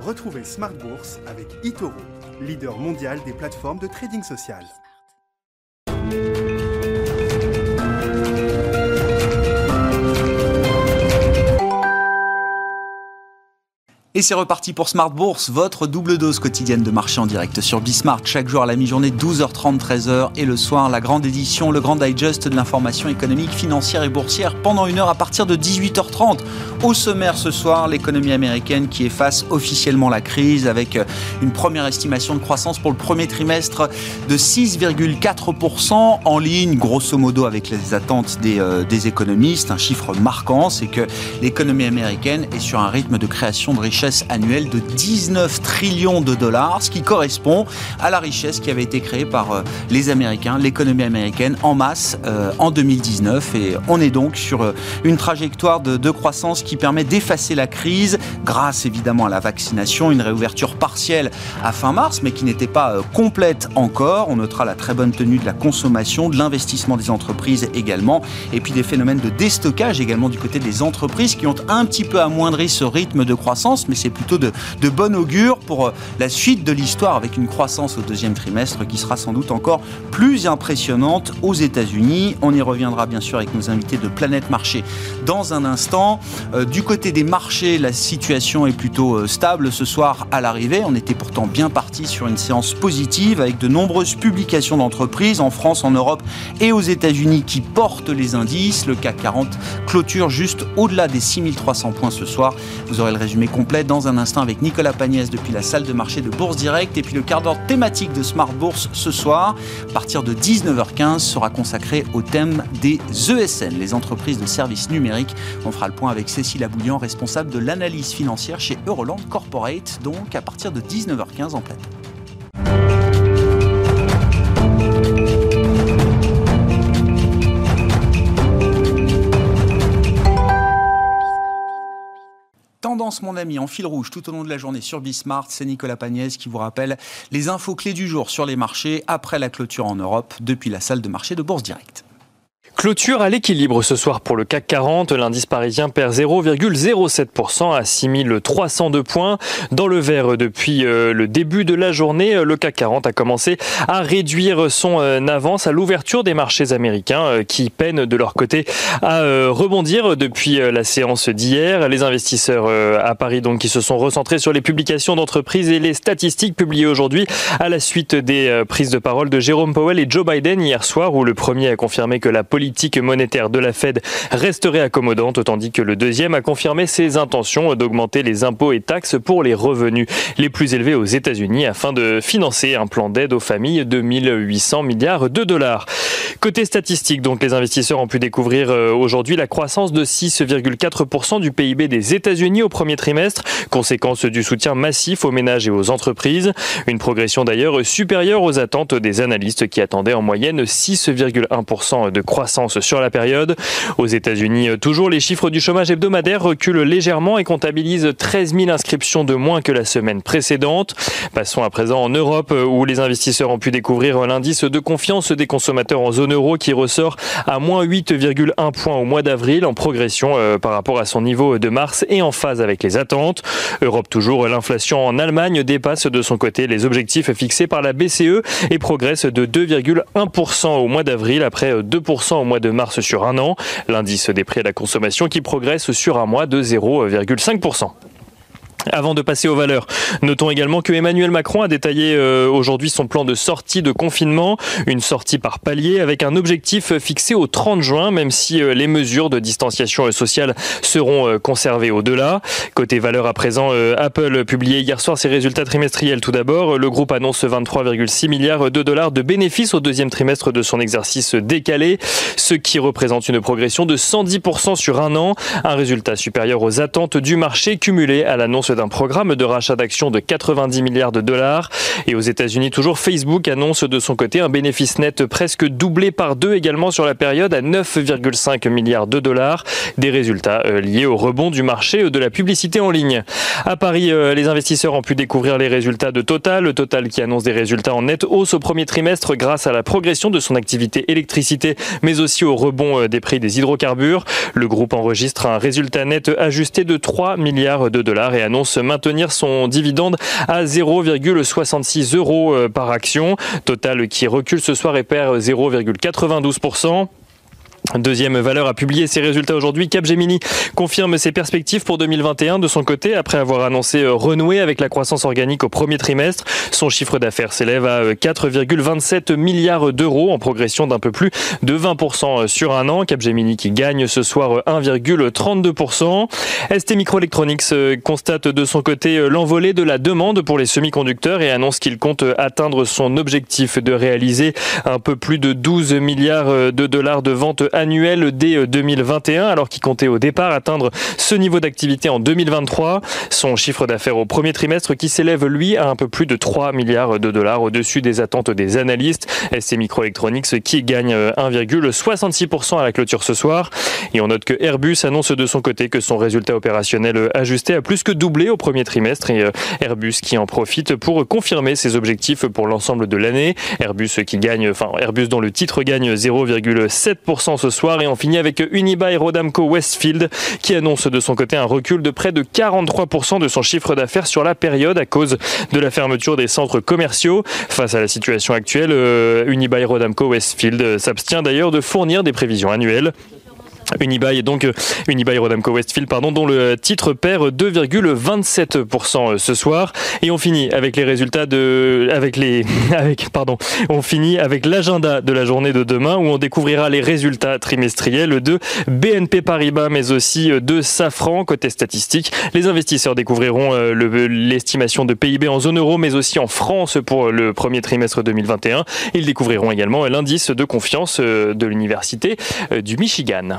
Retrouvez Smart Bourse avec eToro, leader mondial des plateformes de trading social. Et c'est reparti pour Smart Bourse, votre double dose quotidienne de marché en direct sur Bismart. Chaque jour à la mi-journée, 12h30, 13h. Et le soir, la grande édition, le grand digest de l'information économique, financière et boursière pendant une heure à partir de 18h30. Au sommaire ce soir, l'économie américaine qui efface officiellement la crise avec une première estimation de croissance pour le premier trimestre de 6,4% en ligne, grosso modo avec les attentes des, euh, des économistes. Un chiffre marquant, c'est que l'économie américaine est sur un rythme de création de richesse annuelle de 19 trillions de dollars, ce qui correspond à la richesse qui avait été créée par euh, les Américains, l'économie américaine en masse euh, en 2019. Et on est donc sur euh, une trajectoire de, de croissance qui permet d'effacer la crise grâce évidemment à la vaccination, une réouverture partielle à fin mars, mais qui n'était pas complète encore. On notera la très bonne tenue de la consommation, de l'investissement des entreprises également, et puis des phénomènes de déstockage également du côté des entreprises qui ont un petit peu amoindri ce rythme de croissance, mais c'est plutôt de, de bon augure pour euh, la suite de l'histoire avec une croissance au deuxième trimestre qui sera sans doute encore plus impressionnante aux États-Unis. On y reviendra bien sûr avec nos invités de Planète Marché dans un instant. Euh, du côté des marchés, la situation est plutôt euh, stable ce soir à l'arrivée. On était pourtant bien parti sur une séance positive avec de nombreuses publications d'entreprises en France, en Europe et aux États-Unis qui portent les indices. Le CAC 40 clôture juste au-delà des 6300 points ce soir. Vous aurez le résumé complet dans un instant avec Nicolas Pagnès depuis la salle de marché de Bourse Direct. Et puis le quart d'heure thématique de Smart Bourse ce soir, à partir de 19h15, sera consacré au thème des ESN, les entreprises de services numériques. On fera le point avec Cécile Abouillant, responsable de l'analyse financière chez Euroland Corporate, donc à partir de 19h15 en plateau. Tendance, mon ami, en fil rouge tout au long de la journée sur Bismart, c'est Nicolas Pagnès qui vous rappelle les infos clés du jour sur les marchés après la clôture en Europe depuis la salle de marché de Bourse Directe. Clôture à l'équilibre ce soir pour le CAC 40. L'indice parisien perd 0,07% à 6302 points. Dans le vert depuis euh, le début de la journée, le CAC 40 a commencé à réduire son euh, avance à l'ouverture des marchés américains euh, qui peinent de leur côté à rebondir depuis la séance d'hier. Les investisseurs à Paris donc qui se sont recentrés sur les publications d'entreprises et les statistiques publiées aujourd'hui à la suite des prises de parole de Jérôme Powell et Joe Biden hier soir où le premier a confirmé que la politique politique monétaire de la Fed resterait accommodante, tandis que le deuxième a confirmé ses intentions d'augmenter les impôts et taxes pour les revenus les plus élevés aux États-Unis afin de financer un plan d'aide aux familles de 1800 milliards de dollars. Côté statistique, donc les investisseurs ont pu découvrir euh, aujourd'hui la croissance de 6,4% du PIB des États-Unis au premier trimestre, conséquence du soutien massif aux ménages et aux entreprises. Une progression d'ailleurs supérieure aux attentes des analystes qui attendaient en moyenne 6,1% de croissance sur la période. Aux États-Unis, toujours les chiffres du chômage hebdomadaire reculent légèrement et comptabilisent 13 000 inscriptions de moins que la semaine précédente. Passons à présent en Europe où les investisseurs ont pu découvrir l'indice de confiance des consommateurs en zone euro qui ressort à moins 8,1 points au mois d'avril en progression euh, par rapport à son niveau de mars et en phase avec les attentes. Europe toujours, l'inflation en Allemagne dépasse de son côté les objectifs fixés par la BCE et progresse de 2,1% au mois d'avril après 2% au de mars sur un an. L'indice des prix à la consommation qui progresse sur un mois de 0,5%. Avant de passer aux valeurs, notons également que Emmanuel Macron a détaillé euh, aujourd'hui son plan de sortie de confinement, une sortie par palier avec un objectif fixé au 30 juin, même si euh, les mesures de distanciation sociale seront euh, conservées au-delà. Côté valeurs à présent, Apple publié hier soir ses résultats trimestriels. Tout d'abord, le groupe annonce 23,6 milliards de dollars de bénéfices au deuxième trimestre de son exercice décalé, ce qui représente une progression de 110% sur un an, un résultat supérieur aux attentes du marché cumulé à l'annonce d'un programme de rachat d'actions de 90 milliards de dollars. Et aux États-Unis, toujours Facebook annonce de son côté un bénéfice net presque doublé par deux également sur la période à 9,5 milliards de dollars. Des résultats euh, liés au rebond du marché de la publicité en ligne. À Paris, euh, les investisseurs ont pu découvrir les résultats de Total. Total qui annonce des résultats en nette hausse au premier trimestre grâce à la progression de son activité électricité, mais aussi au rebond euh, des prix des hydrocarbures. Le groupe enregistre un résultat net ajusté de 3 milliards de dollars et annonce annonce maintenir son dividende à 0,66 euros par action. Total qui recule ce soir et perd 0,92%. Deuxième valeur a publié ses résultats aujourd'hui. Capgemini confirme ses perspectives pour 2021 de son côté après avoir annoncé euh, renouer avec la croissance organique au premier trimestre. Son chiffre d'affaires s'élève à 4,27 euh, milliards d'euros en progression d'un peu plus de 20% euh, sur un an. Capgemini qui gagne ce soir 1,32%. ST Microelectronics constate de son côté l'envolée de la demande pour les semi-conducteurs et annonce qu'il compte atteindre son objectif de réaliser un peu plus de 12 milliards de dollars de ventes annuel dès 2021, euh, alors qu'il comptait au départ atteindre ce niveau d'activité en 2023. Son chiffre d'affaires au premier trimestre qui s'élève, lui, à un peu plus de 3 milliards de dollars au-dessus des attentes des analystes. SC Microelectronics qui gagne 1,66% euh, à la clôture ce soir. Et on note que Airbus annonce de son côté que son résultat opérationnel euh, ajusté a plus que doublé au premier trimestre et Airbus qui en profite pour confirmer ses objectifs pour l'ensemble de l'année. Airbus qui gagne, enfin Airbus dont le titre gagne 0,7% ce soir et on finit avec Unibail Rodamco Westfield qui annonce de son côté un recul de près de 43% de son chiffre d'affaires sur la période à cause de la fermeture des centres commerciaux. Face à la situation actuelle, euh, Unibail Rodamco Westfield s'abstient d'ailleurs de fournir des prévisions annuelles. Unibail, donc euh, Unibail Rodamco Westfield, pardon, dont le titre perd 2,27% euh, ce soir. Et on finit avec les résultats de, avec les, avec, pardon, on finit avec l'agenda de la journée de demain où on découvrira les résultats trimestriels de BNP Paribas, mais aussi de Safran côté statistique. Les investisseurs découvriront euh, l'estimation de PIB en zone euro, mais aussi en France pour le premier trimestre 2021. Ils découvriront également l'indice de confiance de l'université du Michigan.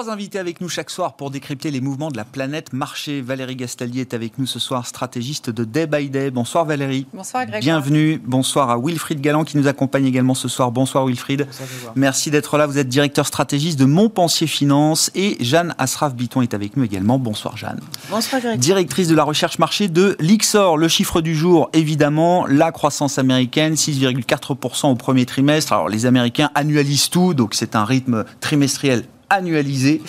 Trois invités avec nous chaque soir pour décrypter les mouvements de la planète marché. Valérie Gastallier est avec nous ce soir, stratégiste de Day by Day. Bonsoir Valérie. Bonsoir Greg. Bienvenue. Bonsoir à Wilfried Galland qui nous accompagne également ce soir. Bonsoir Wilfried. Bonsoir, Merci d'être là. Vous êtes directeur stratégiste de Montpensier Finance et Jeanne Asraf-Biton est avec nous également. Bonsoir Jeanne. Bonsoir Greg. Directrice de la recherche marché de l'Ixor. Le chiffre du jour, évidemment, la croissance américaine, 6,4% au premier trimestre. Alors les Américains annualisent tout, donc c'est un rythme trimestriel annualisé.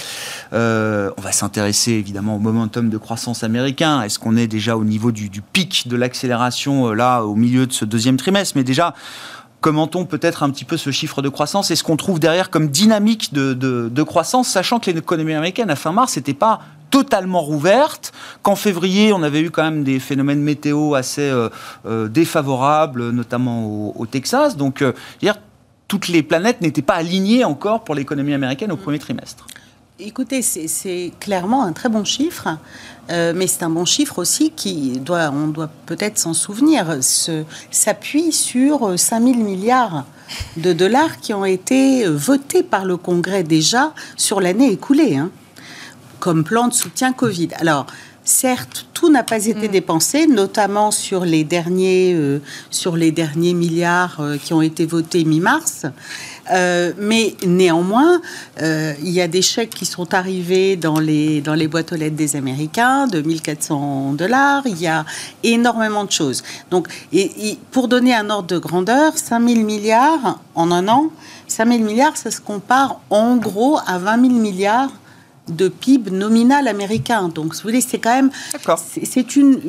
Euh, on va s'intéresser évidemment au momentum de croissance américain. Est-ce qu'on est déjà au niveau du, pic de l'accélération euh, là au milieu de ce deuxième trimestre? Mais déjà, commentons peut-être un petit peu ce chiffre de croissance et ce qu'on trouve derrière comme dynamique de, croissance, sachant que l'économie américaine à fin mars n'était pas totalement rouverte, qu'en février on avait eu quand même des phénomènes météo assez euh, défavorables, notamment au, Texas. Donc, dire toutes les planètes n'étaient pas alignées encore pour l'économie américaine au premier trimestre. Écoutez, c'est clairement un très bon chiffre, euh, mais c'est un bon chiffre aussi qui doit, on doit peut-être s'en souvenir, s'appuie sur 5 000 milliards de dollars qui ont été votés par le Congrès déjà sur l'année écoulée, hein, comme plan de soutien Covid. Alors, Certes, tout n'a pas été mm. dépensé, notamment sur les derniers, euh, sur les derniers milliards euh, qui ont été votés mi-mars. Euh, mais néanmoins, il y a des chèques qui sont arrivés dans les, dans les boîtes aux lettres des Américains de 1400 dollars. Il y a énormément de choses. Donc, et, pour donner un ordre de grandeur, 5000 milliards en un an, 5000 milliards, ça se compare en gros à 20 000 milliards de PIB nominal américain. Donc, vous voulez, c'est quand même, c'est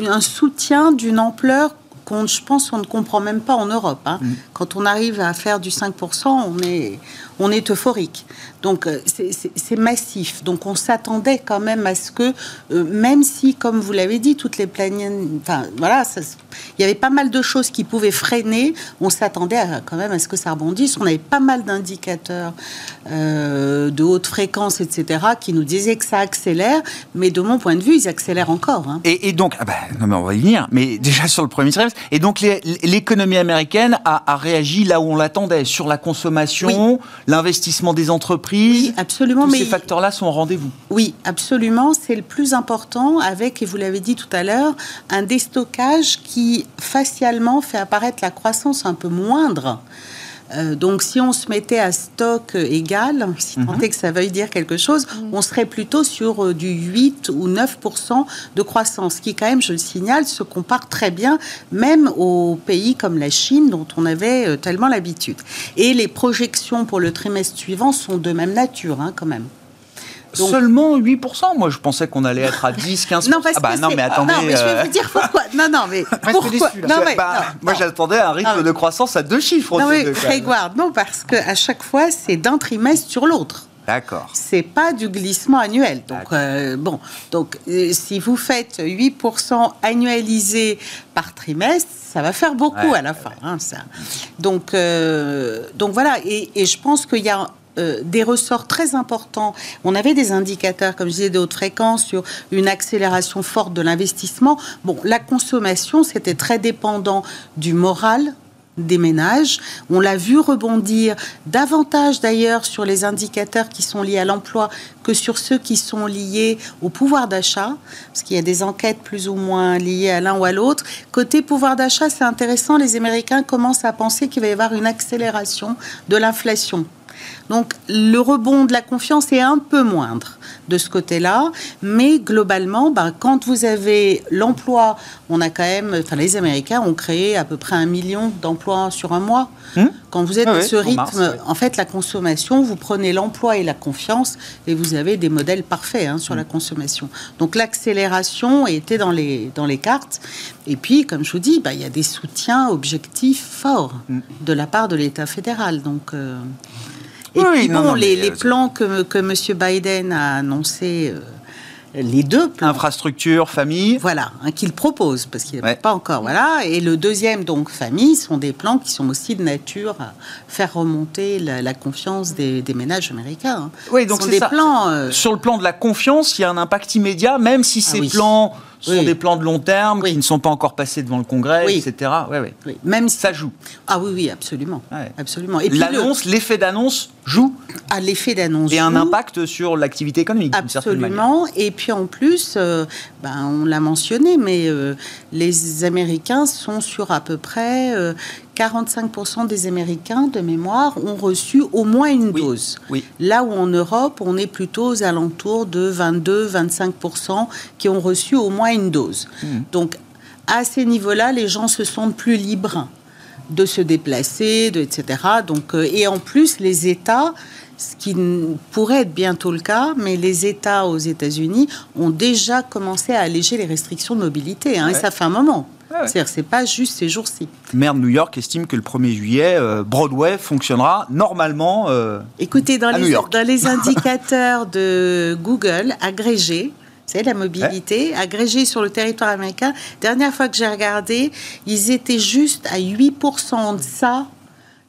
un soutien d'une ampleur qu'on, je pense, on ne comprend même pas en Europe. Hein. Mm. Quand on arrive à faire du 5%, on est, on est euphorique. Donc euh, c'est massif. Donc on s'attendait quand même à ce que, euh, même si, comme vous l'avez dit, toutes les planètes, enfin voilà, il y avait pas mal de choses qui pouvaient freiner. On s'attendait quand même à ce que ça rebondisse. On avait pas mal d'indicateurs euh, de haute fréquence, etc., qui nous disaient que ça accélère. Mais de mon point de vue, ils accélèrent encore. Hein. Et, donc, ah ben, non, mais on va y venir. Mais déjà sur le premier trimestre. Et donc l'économie américaine a, réagi là où on l'attendait sur la consommation l'investissement des entreprises. Oui, absolument. Tous ces facteurs-là sont au rendez-vous. Oui, absolument. C'est le plus important avec, et vous l'avez dit tout à l'heure, un déstockage qui facialement fait apparaître la croissance un peu moindre. Euh, donc, si on se mettait à stock égal, si tant Mhm. est que ça veuille dire quelque chose, on serait plutôt sur euh, du 8 ou 9% de croissance, qui quand même, je le signale, se compare très bien, même aux pays comme la Chine, dont on avait euh, tellement l'habitude. Et les projections pour le trimestre suivant sont de même nature, hein, quand même. Donc- Seulement 8% Moi, je pensais qu'on allait être à 10, 15%. Non, parce ah bah que non, mais attendez. Non, mais je vais euh, vous dire pourquoi. Non, non, mais pourquoi déçu. Non, mais bah, non, moi, j'attendais un rythme Non, de croissance à deux chiffres. Non, mais CE2, quand même. Grégoire, non, parce qu'à chaque fois, c'est d'un trimestre sur l'autre. D'accord. C'est pas du glissement annuel. Donc, euh, bon, donc euh, si vous faites 8% annualisé par trimestre, ça va faire beaucoup Ouais, à la fin. hein, ça. Donc, euh, donc voilà, et, et je pense qu'il y a euh, des ressorts très importants. On avait des indicateurs, comme je disais, de haute fréquence sur une accélération forte de l'investissement. Bon, la consommation, c'était très dépendant du moral des ménages. On l'a vu rebondir davantage d'ailleurs sur les indicateurs qui sont liés à l'emploi que sur ceux qui sont liés au pouvoir d'achat, parce qu'il y a des enquêtes plus ou moins liées à l'un ou à l'autre. Côté pouvoir d'achat, c'est intéressant, les Américains commencent à penser qu'il va y avoir une accélération de l'inflation. Donc le rebond de la confiance est un peu moindre de ce côté-là, mais globalement, ben, quand vous avez l'emploi, on a quand même, enfin les Américains ont créé à peu près un million d'emplois sur un mois. Hmm. Quand vous êtes Ah à ouais, ce rythme, mars, en fait, la consommation, vous prenez l'emploi et la confiance et vous avez des modèles parfaits hein, Hmm. sur la consommation. Donc l'accélération était dans les, dans les cartes. Et puis, comme je vous dis, bah, il y a des soutiens objectifs forts Hmm. de la part de l'État fédéral. Donc, euh, et Oui, puis, non, bon, non, les, euh, plans que, que M. Biden a annoncés, euh, les deux plans, Infrastructure, famille. voilà, hein, qu'il propose, parce qu'il n'est Ouais. pas encore, voilà. Et le deuxième, donc, famille, sont des plans qui sont aussi de nature à faire remonter la, la confiance des, des ménages américains. hein. Oui, donc c'est des ça. plans... euh, Sur le plan de la confiance, il y a un impact immédiat, même si ces oui. plans sont Oui. des plans de long terme, Oui. qui ne sont pas encore passés devant le Congrès, Oui. etc. Ouais, ouais. oui, même si- Ça joue. Ah oui, oui, absolument. Ouais. absolument. Et L'annonce, l'effet d'annonce joue à l'effet d'annonce. et un impact sur l'activité économique. Absolument. Et puis en plus, euh, ben, on l'a mentionné, mais euh, les Américains sont sur à peu près euh, 45% des Américains de mémoire ont reçu au moins une Oui. dose. Oui. Là où en Europe, on est plutôt aux alentours de 22-25% qui ont reçu au moins une dose. Mmh. Donc à ces niveaux-là, les gens se sentent plus libres de se déplacer, de, etc. Donc, euh, et en plus, les États, ce qui pourrait être bientôt le cas, mais les États aux États-Unis ont déjà commencé à alléger les restrictions de mobilité. hein, Et ça fait un moment. Ouais, ouais. C'est-à-dire, c'est pas juste ces jours-ci. Le maire de New York estime que le 1er juillet, euh, Broadway fonctionnera normalement. euh, Écoutez, dans À New les, York. dans les indicateurs de Google agrégés, c'est la mobilité, agrégés sur le territoire américain, dernière fois que j'ai regardé, ils étaient juste à 8% en deçà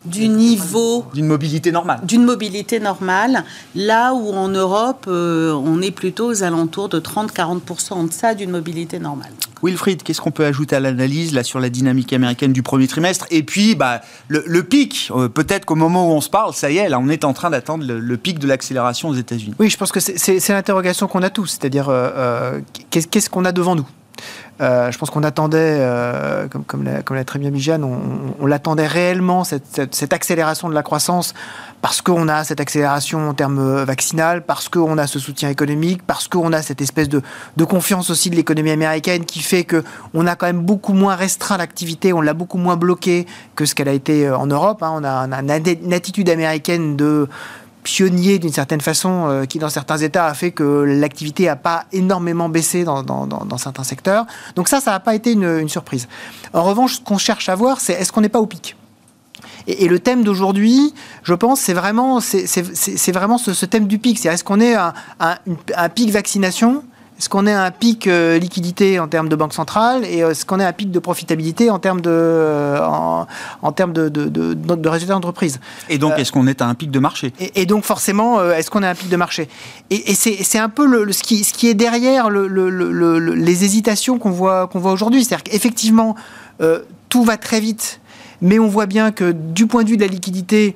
du niveau d'une mobilité normale. d'une mobilité normale, là où en Europe, euh, on est plutôt aux alentours de 30-40% en deçà d'une mobilité normale. Wilfried, qu'est-ce qu'on peut ajouter à l'analyse là sur la dynamique américaine du premier trimestre? Et puis, bah, le, le pic, euh, peut-être qu'au moment où on se parle, ça y est, là, on est en train d'attendre le, le pic de l'accélération aux États-Unis. Oui, je pense que c'est- l'interrogation qu'on a tous, c'est-à-dire euh, qu'est-ce qu'on a devant nous? Euh, je pense qu'on attendait, euh, comme, l'a très bien Jeanne, on, on l'attendait réellement, cette, accélération de la croissance, parce qu'on a cette accélération en termes euh, vaccinal, parce qu'on a ce soutien économique, parce qu'on a cette espèce de, confiance aussi de l'économie américaine qui fait que on a quand même beaucoup moins restreint l'activité, on l'a beaucoup moins bloqué que ce qu'elle a été en Europe. hein. On a, une attitude américaine de pionnier d'une certaine façon, euh, qui dans certains États a fait que l'activité n'a pas énormément baissé dans, certains secteurs. Donc ça, ça n'a pas été une, surprise. En revanche, ce qu'on cherche à voir, c'est est-ce qu'on n'est pas au pic? Et, le thème d'aujourd'hui, je pense, c'est vraiment, c'est, vraiment ce, thème du pic. C'est est-ce qu'on est à un pic vaccination? Est-ce qu'on est à un pic euh, liquidité en termes de banque centrale et euh, est-ce qu'on est à un pic de profitabilité en termes de, euh, en, en termes de, de, de- de résultats d'entreprise. Et donc, est-ce qu'on est à un pic de marché? et, et donc forcément, euh, est-ce qu'on a un pic de marché? Et, et c'est un peu le, le- ce, qui, ce qui est derrière le- le- le- le- les hésitations qu'on voit, qu'on voit aujourd'hui. C'est-à-dire qu'effectivement, euh, tout va très vite, mais on voit bien que du point de vue de la liquidité,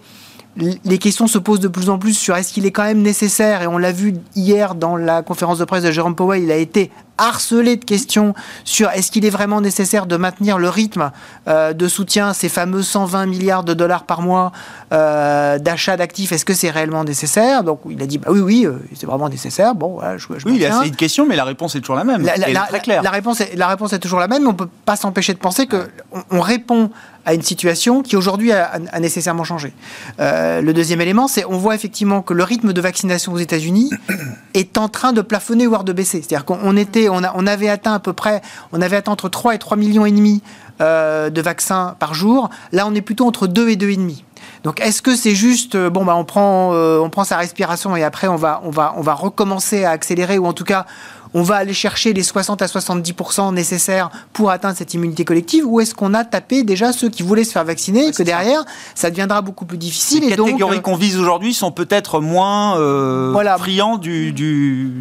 les questions se posent de plus en plus sur est-ce qu'il est quand même nécessaire, et on l'a vu hier dans la conférence de presse de Jérôme Powell, il a été harcelé de questions sur est-ce qu'il est vraiment nécessaire de maintenir le rythme euh, de soutien, ces fameux 120 milliards de dollars par mois euh, d'achat d'actifs, est-ce que c'est réellement nécessaire? Donc il a dit bah oui, oui, euh, c'est vraiment nécessaire. Bon, voilà, je, je Oui, c'est une question, mais la réponse est toujours la même. La, très claire. la réponse est, la réponse est toujours la même, mais on ne peut pas s'empêcher de penser qu'on on répond à une situation qui aujourd'hui a, nécessairement changé. Euh, le deuxième élément, c'est on voit effectivement que le rythme de vaccination aux États-Unis est en train de plafonner voire de baisser. C'est-à-dire qu'on on était, on, avait atteint à peu près, on avait atteint entre 3 et 3 millions et demi euh, de vaccins par jour. Là, on est plutôt entre 2 et 2,5 et demi. Donc, est-ce que c'est juste, euh, bon, bah, on prend, on prend sa respiration et après, on va, on va, on va recommencer à accélérer ou en tout cas, on va aller chercher les 60 à 70% nécessaires pour atteindre cette immunité collective ou est-ce qu'on a tapé déjà ceux qui voulaient se faire vacciner et que derrière, ça deviendra beaucoup plus difficile Les et catégories euh, qu'on vise aujourd'hui sont peut-être moins euh, Voilà. friands du,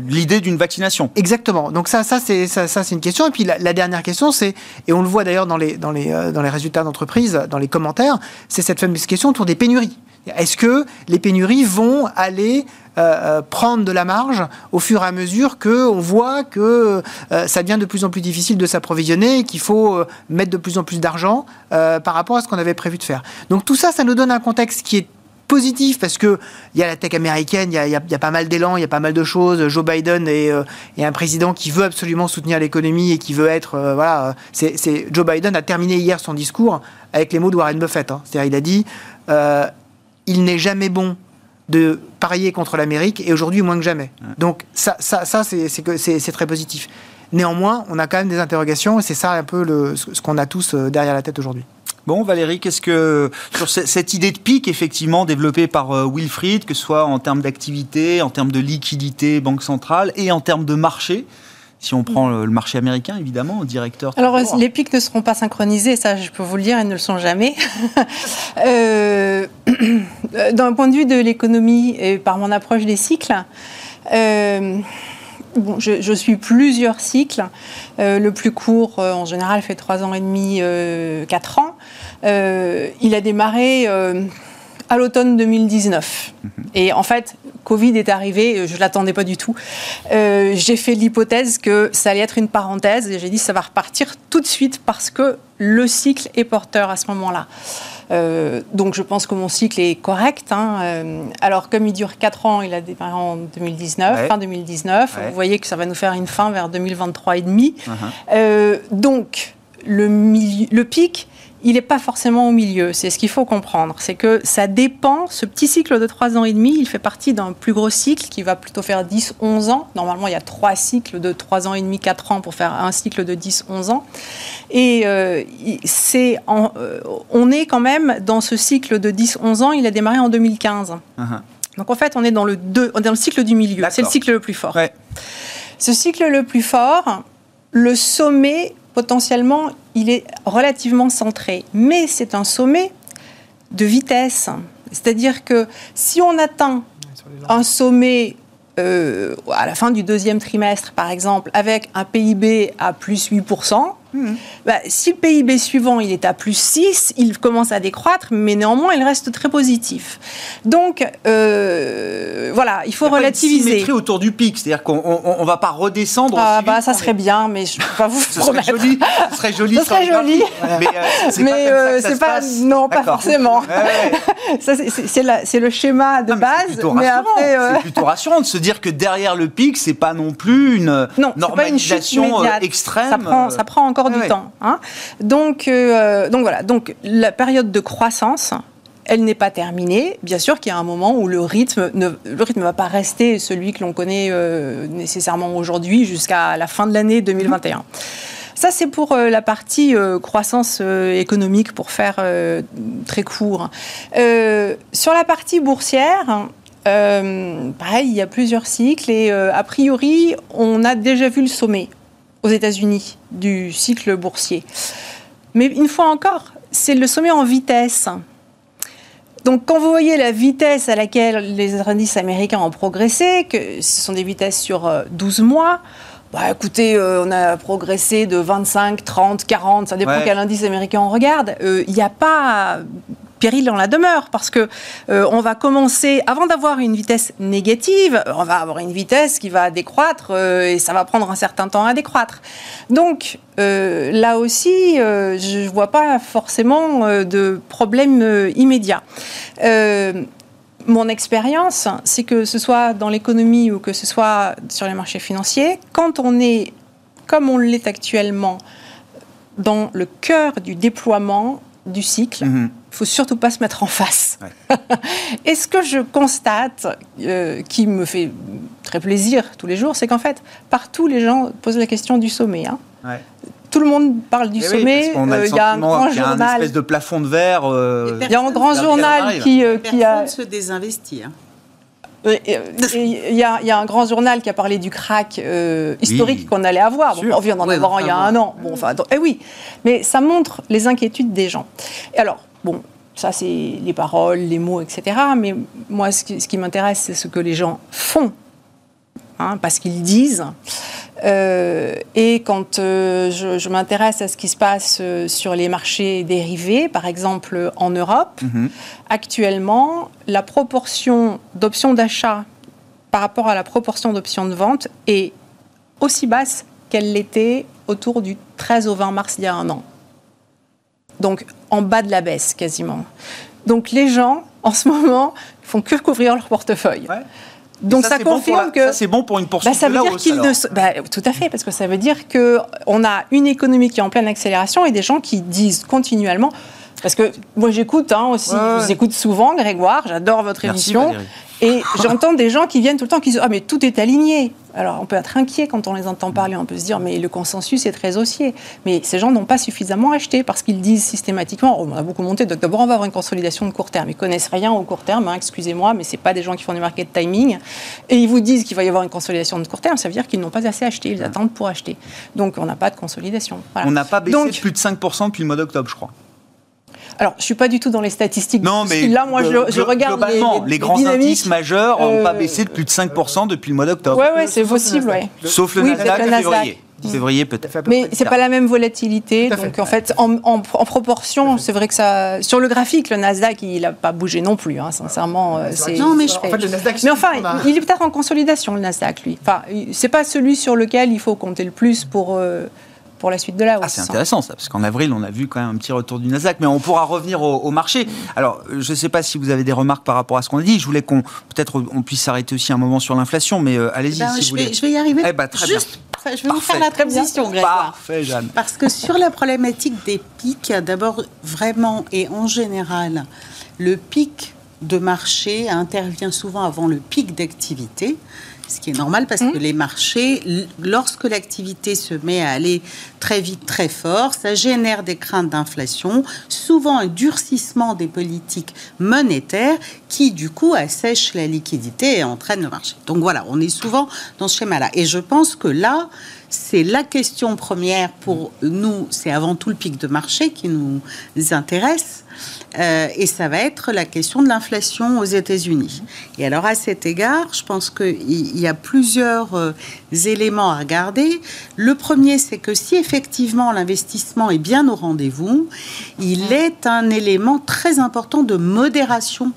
l'idée d'une vaccination. Exactement. Donc ça, ça c'est ça, ça, c'est une question. Et puis la, la dernière question, c'est et on le voit d'ailleurs dans les dans les euh, dans les résultats d'entreprise, dans les commentaires, c'est cette fameuse question autour des pénuries. Est-ce que les pénuries vont aller euh, euh, prendre de la marge au fur et à mesure que on voit que euh, ça devient de plus en plus difficile de s'approvisionner et qu'il faut mettre de plus en plus d'argent par rapport à ce qu'on avait prévu de faire? Donc tout ça, ça nous donne un contexte qui est positif parce que il y a la tech américaine, il y a, pas mal d'élan, il y a pas mal de choses. Joe Biden est, un président qui veut absolument soutenir l'économie et qui veut être C'est, Joe Biden a terminé hier son discours avec les mots de Warren Buffett. hein. C'est-à-dire il a dit il n'est jamais bon de parier contre l'Amérique et aujourd'hui moins que jamais. Donc ça, ça, ça c'est, très positif. Néanmoins, on a quand même des interrogations et c'est ça un peu le, ce qu'on a tous euh, derrière la tête aujourd'hui. Bon, Valérie, qu'est-ce que sur ce- cette idée de pic effectivement développée par euh, Wilfried, que ce soit en termes d'activité, en termes de liquidité, banque centrale, et en termes de marché, si on prend le, marché américain évidemment, directeur. Alors, les pics ne seront pas synchronisés, ça je peux vous le dire, ils ne le sont jamais. Euh, D'un point de vue de l'économie et par mon approche des cycles, euh, bon, je, je suis plusieurs cycles. Euh, le plus court, euh, en général, fait 3 ans et demi, 4 ans. Euh, il a démarré euh, à l'automne 2019. Et en fait, Covid est arrivé, je ne l'attendais pas du tout. Euh, j'ai fait l'hypothèse que ça allait être une parenthèse et j'ai dit ça va repartir tout de suite parce que le cycle est porteur à ce moment-là. Euh, donc je pense que mon cycle est correct. hein. Euh, alors comme il dure 4 ans, il a démarré en 2019, Ouais. fin 2019. Ouais. Vous voyez que ça va nous faire une fin vers 2023 et demi. Uh-huh. Euh, donc, le pic, il n'est pas forcément au milieu. C'est ce qu'il faut comprendre. C'est que ça dépend, ce petit cycle de 3 ans et demi, il fait partie d'un plus gros cycle qui va plutôt faire 10-11 ans. Normalement, il y a trois cycles de 3 ans et demi, 4 ans pour faire un cycle de 10-11 ans. Et euh, c'est en- euh, on est quand même dans ce cycle de 10-11 ans, il a démarré en 2015. Uh-huh. Donc en fait, on est dans le, deux, on est dans le cycle du milieu. C'est le cycle le plus fort. Ouais. Ce cycle le plus fort, le sommet, potentiellement, il est relativement centré. Mais c'est un sommet de vitesse. C'est-à-dire que si on atteint un sommet euh, à la fin du deuxième trimestre, par exemple, avec un PIB à plus 8%, bah, si le PIB suivant il est à plus 6, il commence à décroître, mais néanmoins il reste très positif. Donc euh, voilà, il faut Il a pas une relativiser. autour du pic, c'est-à-dire qu'on on, on va pas redescendre. Ah bah ça serait bien, mais je peux pas vous Ce serait joli, ce serait joli. Ce serait joli. Mais, euh, c'est pas ça euh, que ça c'est se pas- passe. non, pas forcément. Ouais, c'est- le schéma de Non, base, mais après. euh, C'est plutôt rassurant de se dire que derrière le pic, c'est pas non plus une Non, c'est pas une chute normalisation immédiate. extrême. Ça prend, ça prend encore du temps. hein. Donc, euh, donc voilà. Donc la période de croissance, elle n'est pas terminée. Bien sûr qu'il y a un moment où le rythme ne le rythme va pas rester celui que l'on connaît euh, nécessairement aujourd'hui jusqu'à la fin de l'année 2021. Ça, c'est pour euh, la partie euh, croissance économique, pour faire très court. Sur la partie boursière, pareil, il y a plusieurs cycles et a priori, on a déjà vu le sommet aux États-Unis du cycle boursier. Mais une fois encore, c'est le sommet en vitesse. Donc, quand vous voyez la vitesse à laquelle les indices américains ont progressé, que ce sont des vitesses sur euh, 12 mois, bah, écoutez, euh, on a progressé de 25, 30, 40, ça dépend Ouais. quel indice américain on regarde. Euh, Il n'y a pas péril en la demeure parce que euh, on va commencer avant d'avoir une vitesse négative, on va avoir une vitesse qui va décroître euh, et ça va prendre un certain temps à décroître. Donc euh, là aussi, je ne vois pas forcément de problème immédiat. mon expérience, c'est que ce soit dans l'économie ou que ce soit sur les marchés financiers, quand on est comme on l'est actuellement dans le cœur du déploiement du cycle, mhm faut surtout pas se mettre en face. et ce que je constate, euh, qui me fait très plaisir tous les jours, c'est qu'en fait, partout, les gens posent la question du sommet. Hein. Tout le monde parle du sommet. Euh, il y a un grand journal. un espèce de plafond de verre. Euh, il y a un grand journal qui, qui a. se désinvestir. Il y, a un grand journal qui a parlé du crack historique qu'on allait avoir. Bon, on vient d'en avoir un il y a un an. Bon, enfin, eh oui, mais ça montre les inquiétudes des gens. Et alors, Bon, ça c'est les paroles, les mots, etc. Mais moi, ce qui, m'intéresse, c'est ce que les gens font, hein, parce qu'ils disent. Euh, et quand euh, je, m'intéresse à ce qui se passe euh, sur les marchés dérivés, par exemple en Europe, mhm. actuellement, la proportion d'options d'achat par rapport à la proportion d'options de vente est aussi basse qu'elle l'était autour du 13 au 20 mars il y a un an donc en bas de la baisse quasiment. Donc les gens, en ce moment, font que couvrir leur portefeuille. Donc ça, confirme que c'est bon pour une portion bah, ça veut dire qu'ils bah, tout à fait parce que ça veut dire que on a une économie qui est en pleine accélération et des gens qui disent continuellement parce que moi j'écoute hein, aussi, je vous écoute souvent Grégoire, j'adore votre émission et j'entends des gens qui viennent tout le temps qui disent ah mais tout est aligné. Alors, on peut être inquiet quand on les entend parler, on peut se dire, mais le consensus est très haussier. Mais ces gens n'ont pas suffisamment acheté parce qu'ils disent systématiquement, oh, on a beaucoup monté, donc d'abord on va avoir une consolidation de court terme. Ils connaissent rien au court terme, hein, excusez-moi, mais ce pas des gens qui font du market timing. Et ils vous disent qu'il va y avoir une consolidation de court terme, ça veut dire qu'ils n'ont pas assez acheté, ils attendent pour acheter. Donc, on n'a pas de consolidation. On n'a pas baissé de plus de 5% depuis le mois d'octobre, je crois. Alors, je suis pas du tout dans les statistiques. Non, mais là, moi, je, regarde les, les, les, grands indices majeurs n'ont pas euh, baissé de plus de 5% depuis le mois d'octobre. Oui, ouais, c'est possible, ouais. Sauf le Nasdaq, février. Février peut-être. Mais c'est pas la même volatilité. Donc en fait, en, proportion, c'est vrai que ça. Sur le graphique, le Nasdaq, il n'a pas bougé non plus. Hein, sincèrement, euh, c'est. Non, mais je... en fait, le Nasdaq. Mais enfin, il est peut-être en consolidation le Nasdaq, lui. Enfin, c'est pas celui sur lequel il faut compter le plus pour. Euh, pour la suite de la hausse. Ah, c'est intéressant ça, parce qu'en avril, on a vu quand même un petit retour du Nasdaq, mais on pourra revenir au, marché. Alors, je ne sais pas si vous avez des remarques par rapport à ce qu'on a dit. Je voulais qu'on peut-être on puisse s'arrêter aussi un moment sur l'inflation, mais euh, allez-y ben, si je vous vais, voulez. Je vais y arriver. Eh ben, très Juste, Je vais vous faire la transition, Grégoire. Parfait, Jeanne. Parce que sur la problématique des pics, d'abord, vraiment et en général, le pic de marché intervient souvent avant le pic d'activité ce qui est normal parce que mmh. les marchés, lorsque l'activité se met à aller très vite, très fort, ça génère des craintes d'inflation, souvent un durcissement des politiques monétaires qui, du coup, assèchent la liquidité et entraînent le marché. Donc voilà, on est souvent dans ce schéma-là. Et je pense que là, c'est la question première pour nous, c'est avant tout le pic de marché qui nous intéresse. Euh, et ça va être la question de l'inflation aux États-Unis. Et alors à cet égard, je pense qu'il y a plusieurs euh, éléments à regarder. Le premier, c'est que si effectivement l'investissement est bien au rendez-vous, il est un élément très important de modération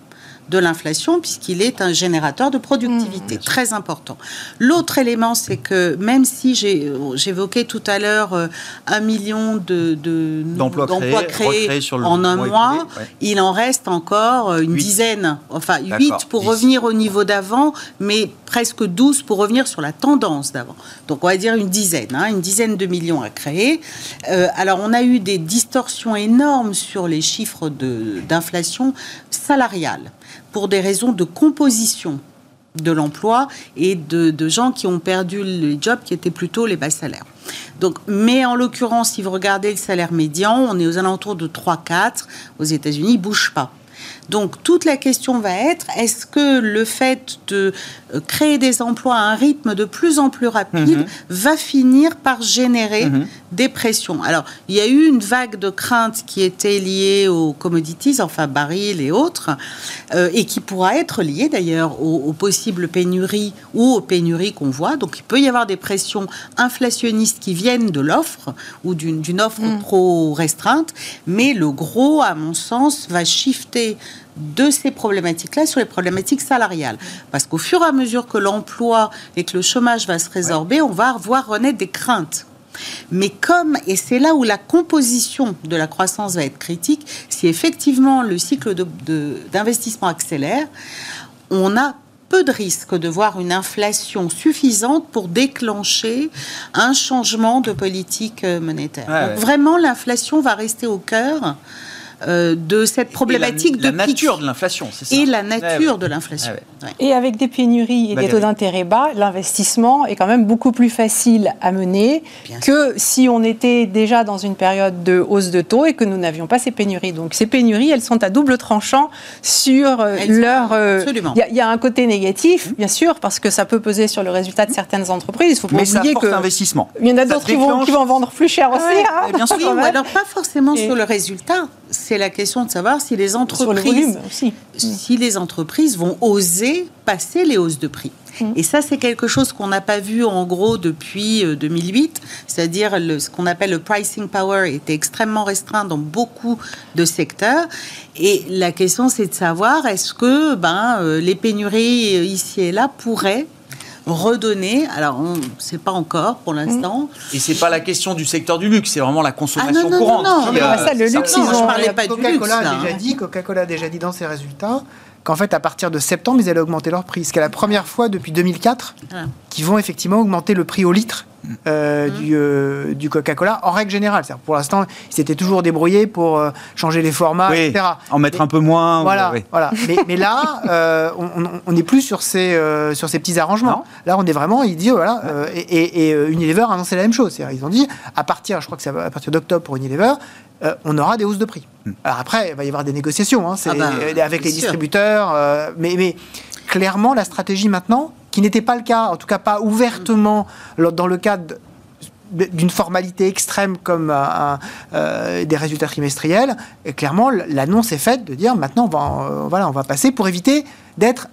de l'inflation puisqu'il est un générateur de productivité mmh. très important. L'autre élément, c'est que même si j'évoquais tout à l'heure euh, un million de, d'emplois créés, en un mois, il en reste encore euh, une dizaine, enfin 8 pour revenir au niveau d'avant, mais presque 12 pour revenir sur la tendance d'avant. Donc on va dire une dizaine, hein, une dizaine de millions à créer. Euh, alors on a eu des distorsions énormes sur les chiffres d'inflation salariale pour des raisons de composition de l'emploi et de, gens qui ont perdu les jobs qui étaient plutôt les bas salaires. Donc, mais en l'occurrence, si vous regardez le salaire médian, on est aux alentours de 3-4. Aux États-Unis, il ne bouge pas. Donc toute la question va être, est-ce que le fait de euh, créer des emplois à un rythme de plus en plus rapide mhm. va finir par générer mhm. des pressions. Alors, il y a eu une vague de crainte qui était liée aux commodities, enfin barils et autres, euh, et qui pourra être liée d'ailleurs aux, possibles pénuries ou aux pénuries qu'on voit. Donc, il peut y avoir des pressions inflationnistes qui viennent de l'offre ou d'une offre mm. trop restreinte, mais le gros, à mon sens, va shifter de ces problématiques-là sur les problématiques salariales. Parce qu'au fur et à mesure que l'emploi et que le chômage va se résorber, on va voir renaître des craintes. Mais comme, et c'est là où la composition de la croissance va être critique, si effectivement le cycle d'investissement accélère, on a peu de risques de voir une inflation suffisante pour déclencher un changement de politique monétaire. vraiment, l'inflation va rester au cœur euh, de cette problématique de la nature de l'inflation, c'est ça Et la nature de l'inflation. Et avec des pénuries et des taux d'intérêt bas, l'investissement est quand même beaucoup plus facile à mener que si on était déjà dans une période de hausse de taux et que nous n'avions pas ces pénuries. Donc ces pénuries, elles sont à double tranchant sur euh, leur. Euh, il y, a un côté négatif, mmh. bien sûr, parce que ça peut peser sur le résultat de certaines entreprises. Il faut pas Mais oublier que investissement. Il y en a d'autres qui vont, qui vont vendre plus cher aussi. Hein. bien sûr. alors pas forcément sur le résultat c'est la question de savoir si les entreprises, si les entreprises vont oser passer les hausses de prix. Mm. Et ça, c'est quelque chose qu'on n'a pas vu en gros depuis 2008, euh, c'est-à-dire ce qu'on appelle le pricing power était extrêmement restreint dans beaucoup de secteurs. Et la question, c'est de savoir est-ce que ben, euh, les pénuries euh, ici et là pourraient redonner. Alors, on ne sait pas encore pour l'instant. Et c'est pas la question du secteur du luxe, c'est vraiment la consommation ah non, non, courante. Non, non, mais ça, le luxe, ils ont... parlais pas du luxe. A déjà dit, Coca-Cola a déjà dit dans ses résultats qu'en fait, à partir de septembre, ils allaient augmenter leur prix. C'est la première fois depuis 2004 ah. qu'ils vont effectivement augmenter le prix au litre euh, du, euh, du Coca-Cola en règle générale. Pour l'instant, ils s'étaient toujours débrouillés pour euh, changer les formats, etc. En mettre un peu moins. Voilà. voilà. mais, là, on n'est plus sur ces, sur ces petits arrangements. Là, on est vraiment, il dit, voilà, et, et, Unilever a annoncé la même chose. Ils ont dit, à partir, je crois que c'est à partir d'octobre pour Unilever, on aura des hausses de prix. Alors après, il va y avoir des négociations hein, ah ben, avec les distributeurs, mais, mais clairement, la stratégie maintenant, qui n'était pas le cas, en tout cas pas ouvertement dans le cadre d'une formalité extrême comme euh, des résultats trimestriels, et clairement, l'annonce est faite de dire maintenant, on va, euh, voilà, on va passer pour éviter d'être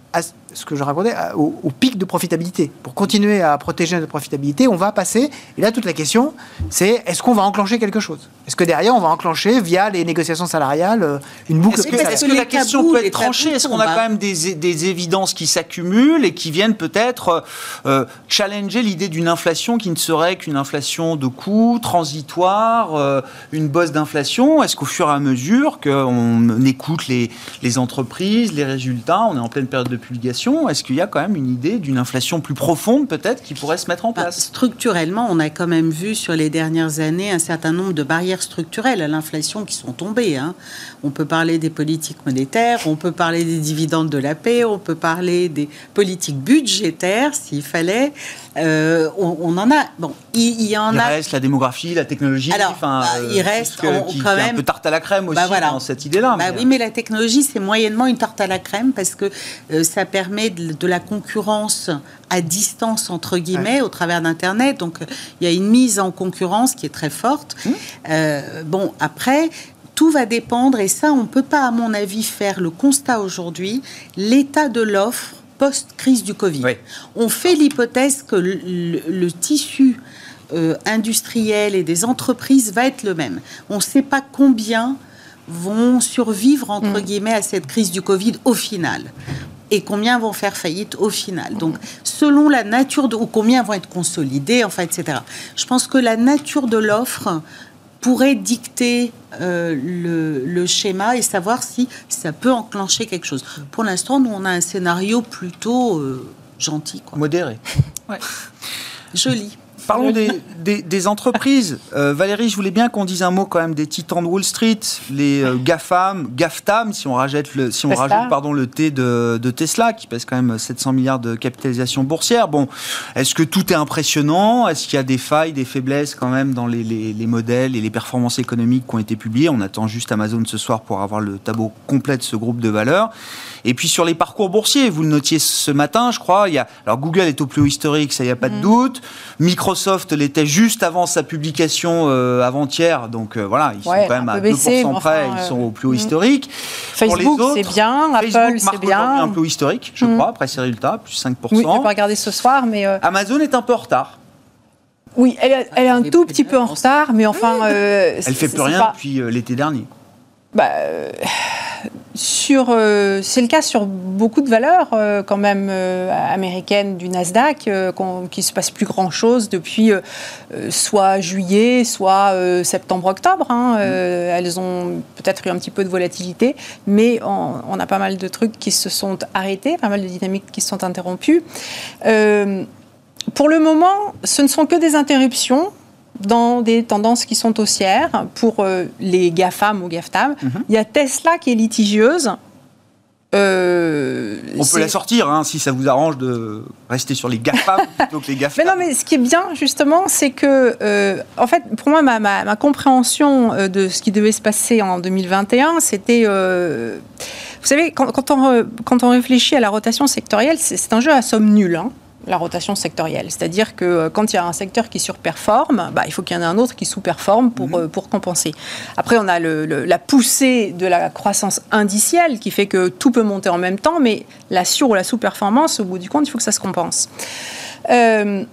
ce que je racontais, au, pic de profitabilité. Pour continuer à protéger notre profitabilité, on va passer. Et là, toute la question, c'est est-ce qu'on va enclencher quelque chose? Est-ce que derrière, on va enclencher, via les négociations salariales, euh, une boucle Est-ce que, la question peut être tranchée Est-ce qu'on a quand même des, des, évidences qui s'accumulent et qui viennent peut-être euh, challenger l'idée d'une inflation qui ne serait qu'une inflation de coûts, transitoire, euh, une bosse d'inflation? Est-ce qu'au fur et à mesure qu'on écoute les, les entreprises, les résultats, on est en pleine période de publication, est-ce qu'il y a quand même une idée d'une inflation plus profonde peut-être qui pourrait se mettre en bah, place? Structurellement, on a quand même vu sur les dernières années un certain nombre de barrières structurelles à l'inflation qui sont tombées. Hein. On peut parler des politiques monétaires, on peut parler des dividendes de la paix, on peut parler des politiques budgétaires s'il fallait. Euh, on, en a. Bon, il, y en il a. reste la démographie, la technologie. enfin, bah, il reste quand même un peu tarte à la crème aussi bah, dans cette idée-là. Bah, Oui, mais la technologie c'est moyennement une tarte à la crème parce que euh, ça permet de, la concurrence à distance entre guillemets au travers d'Internet. Donc il y a une mise en concurrence qui est très forte. Mmh. Euh, bon, après, tout va dépendre, et ça, on ne peut pas, à mon avis, faire le constat aujourd'hui, l'état de l'offre post-crise du Covid. On fait l'hypothèse que le, tissu euh, industriel et des entreprises va être le même. On ne sait pas combien vont survivre, entre mm. guillemets, à cette crise du Covid au final et combien vont faire faillite au final. Donc, selon la nature de, ou combien vont être consolidés, enfin, etc. Je pense que la nature de l'offre pourrait dicter euh, le, schéma et savoir si ça peut enclencher quelque chose. Pour l'instant, nous, on a un scénario plutôt euh, gentil. Quoi. Modéré. Ouais. Joli. Parlons des, entreprises. Euh, Valérie, je voulais bien qu'on dise un mot quand même des titans de Wall Street, les euh, GAFAM, GAFTAM, si on rajoute le, si on rajoute, pardon, le T de, Tesla, qui pèse quand même 700 milliards de capitalisation boursière. Bon, est-ce que tout est impressionnant? Est-ce qu'il y a des failles, des faiblesses quand même dans les, les, modèles et les performances économiques qui ont été publiées? On attend juste Amazon ce soir pour avoir le tableau complet de ce groupe de valeurs. Et puis sur les parcours boursiers, vous le notiez ce matin, je crois, il y a, alors Google est au plus haut historique, ça, il n'y a pas de mm. doute. Microsoft Microsoft l'était juste avant sa publication euh, avant-hier, donc euh, voilà, ils Ouais, sont quand même à peu 2% baissé, mais près, enfin, ils euh, sont au plus haut mm. historique. Facebook, c'est bien. Apple, c'est bien. un plus haut historique, je Mm. crois, après ces résultats, plus 5%. Oui, je pas regardé ce soir, mais euh, Amazon est un peu en retard. oui, elle, est- elle est un tout petit peu en retard, mais enfin. euh, Elle c'est- fait plus rien pas- depuis euh, l'été dernier. Bah, euh, sur, euh, c'est le cas sur beaucoup de valeurs euh, quand même euh, américaines du Nasdaq, qu'il ne se passe plus grand-chose depuis euh, euh, soit juillet, soit septembre-octobre. hein. Euh, elles ont peut-être eu un petit peu de volatilité, mais on, on a pas mal de trucs qui se sont arrêtés, pas mal de dynamiques qui se sont interrompues. Pour le moment, ce ne sont que des interruptions dans des tendances qui sont haussières pour euh, les GAFAM ou GAFTAM. Mhm. Il y a Tesla qui est litigieuse. Euh, On peut la sortir hein, si ça vous arrange de rester sur les GAFA plutôt que les GAFA. Mais non, mais ce qui est bien, justement, c'est que, euh, en fait, pour moi, ma, ma- ma compréhension euh, de ce qui devait se passer en 2021, c'était. vous savez, quand, quand on, re- quand on réfléchit à la rotation sectorielle, c'est c'est un jeu à somme nulle. hein, la rotation sectorielle. C'est-à-dire que euh, quand il y a un secteur qui surperforme, bah, il faut qu'il y en ait un autre qui sous-performe pour, euh, pour compenser. Après, on a le- le- la poussée de la croissance indicielle qui fait que tout peut monter en même temps, mais la sur ou la sous-performance, au bout du compte, il faut que ça se compense. Euh,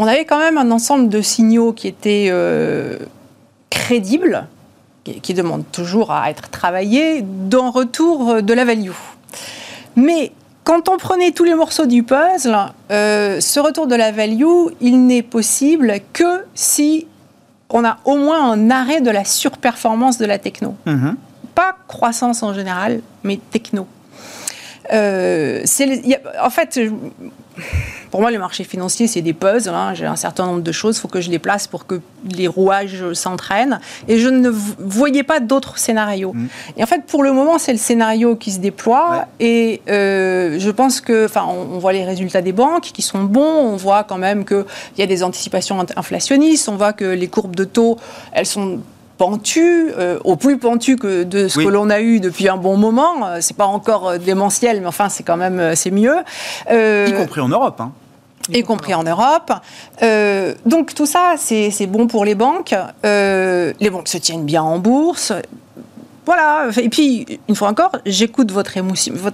on avait quand même un ensemble de signaux qui étaient euh, crédibles, qui, qui demandent toujours à être travaillés, d'un retour de la value. Mais quand on prenait tous les morceaux du puzzle, euh, ce retour de la value, il n'est possible que si on a au moins un arrêt de la surperformance de la techno Mhm. pas croissance en général, mais techno. Euh, le- a- en fait, pour moi, le marché financier, c'est des puzzles. hein. J'ai un certain nombre de choses, il faut que je les place pour que les rouages s'entraînent. Et je ne voyais pas d'autres scénarios. Mm. Et en fait, pour le moment, c'est le scénario qui se déploie. Et euh, je pense que, enfin, on, on voit les résultats des banques qui sont bons. On voit quand même qu'il y a des anticipations inflationnistes. On voit que les courbes de taux, elles sont pentues, euh, au plus pentues que de ce Oui. que l'on a eu depuis un bon moment. Euh, C'est pas encore euh, démentiel, mais enfin, c'est quand même c'est mieux. Euh, Y compris en Europe. hein. y compris en Europe. Euh, donc tout ça, c'est c'est bon pour les banques. Les banques se tiennent bien en bourse. Voilà. Et puis, une fois encore, j'écoute votre,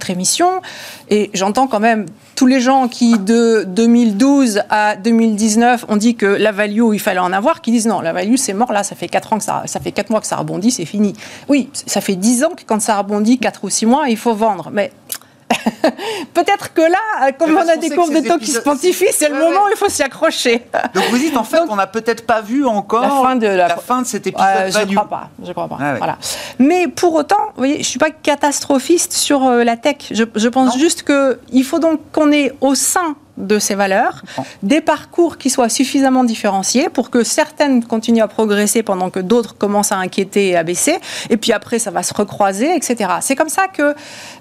émission et j'entends quand même tous les gens qui, de 2012 à 2019, ont dit que la value, il fallait en avoir, qui disent non, la value, c'est mort, là, ça fait 4 ans que ça, ça fait 4 mois que ça rebondit, c'est fini. Oui, ça fait 10 ans que quand ça rebondit, 4 ou 6 mois, il faut vendre. Mais peut-être que là, comme Mais on a qu'on des courbes que de taux qui se pontifient, c'est le Ouais, moment où il faut s'y accrocher. Donc vous dites en fait, Donc- on n'a peut-être pas vu encore La fin de la- fin de cet épisode Euh, je value. crois pas, je crois pas. Ah ouais. Voilà. Mais pour autant, vous voyez, je suis pas catastrophiste sur euh, la tech. Je, je pense Non. juste que il faut donc qu'on ait au sein de ces valeurs des parcours qui soient suffisamment différenciés pour que certaines continuent à progresser pendant que d'autres commencent à inquiéter et à baisser. Et puis après, ça va se recroiser, etc. C'est comme ça que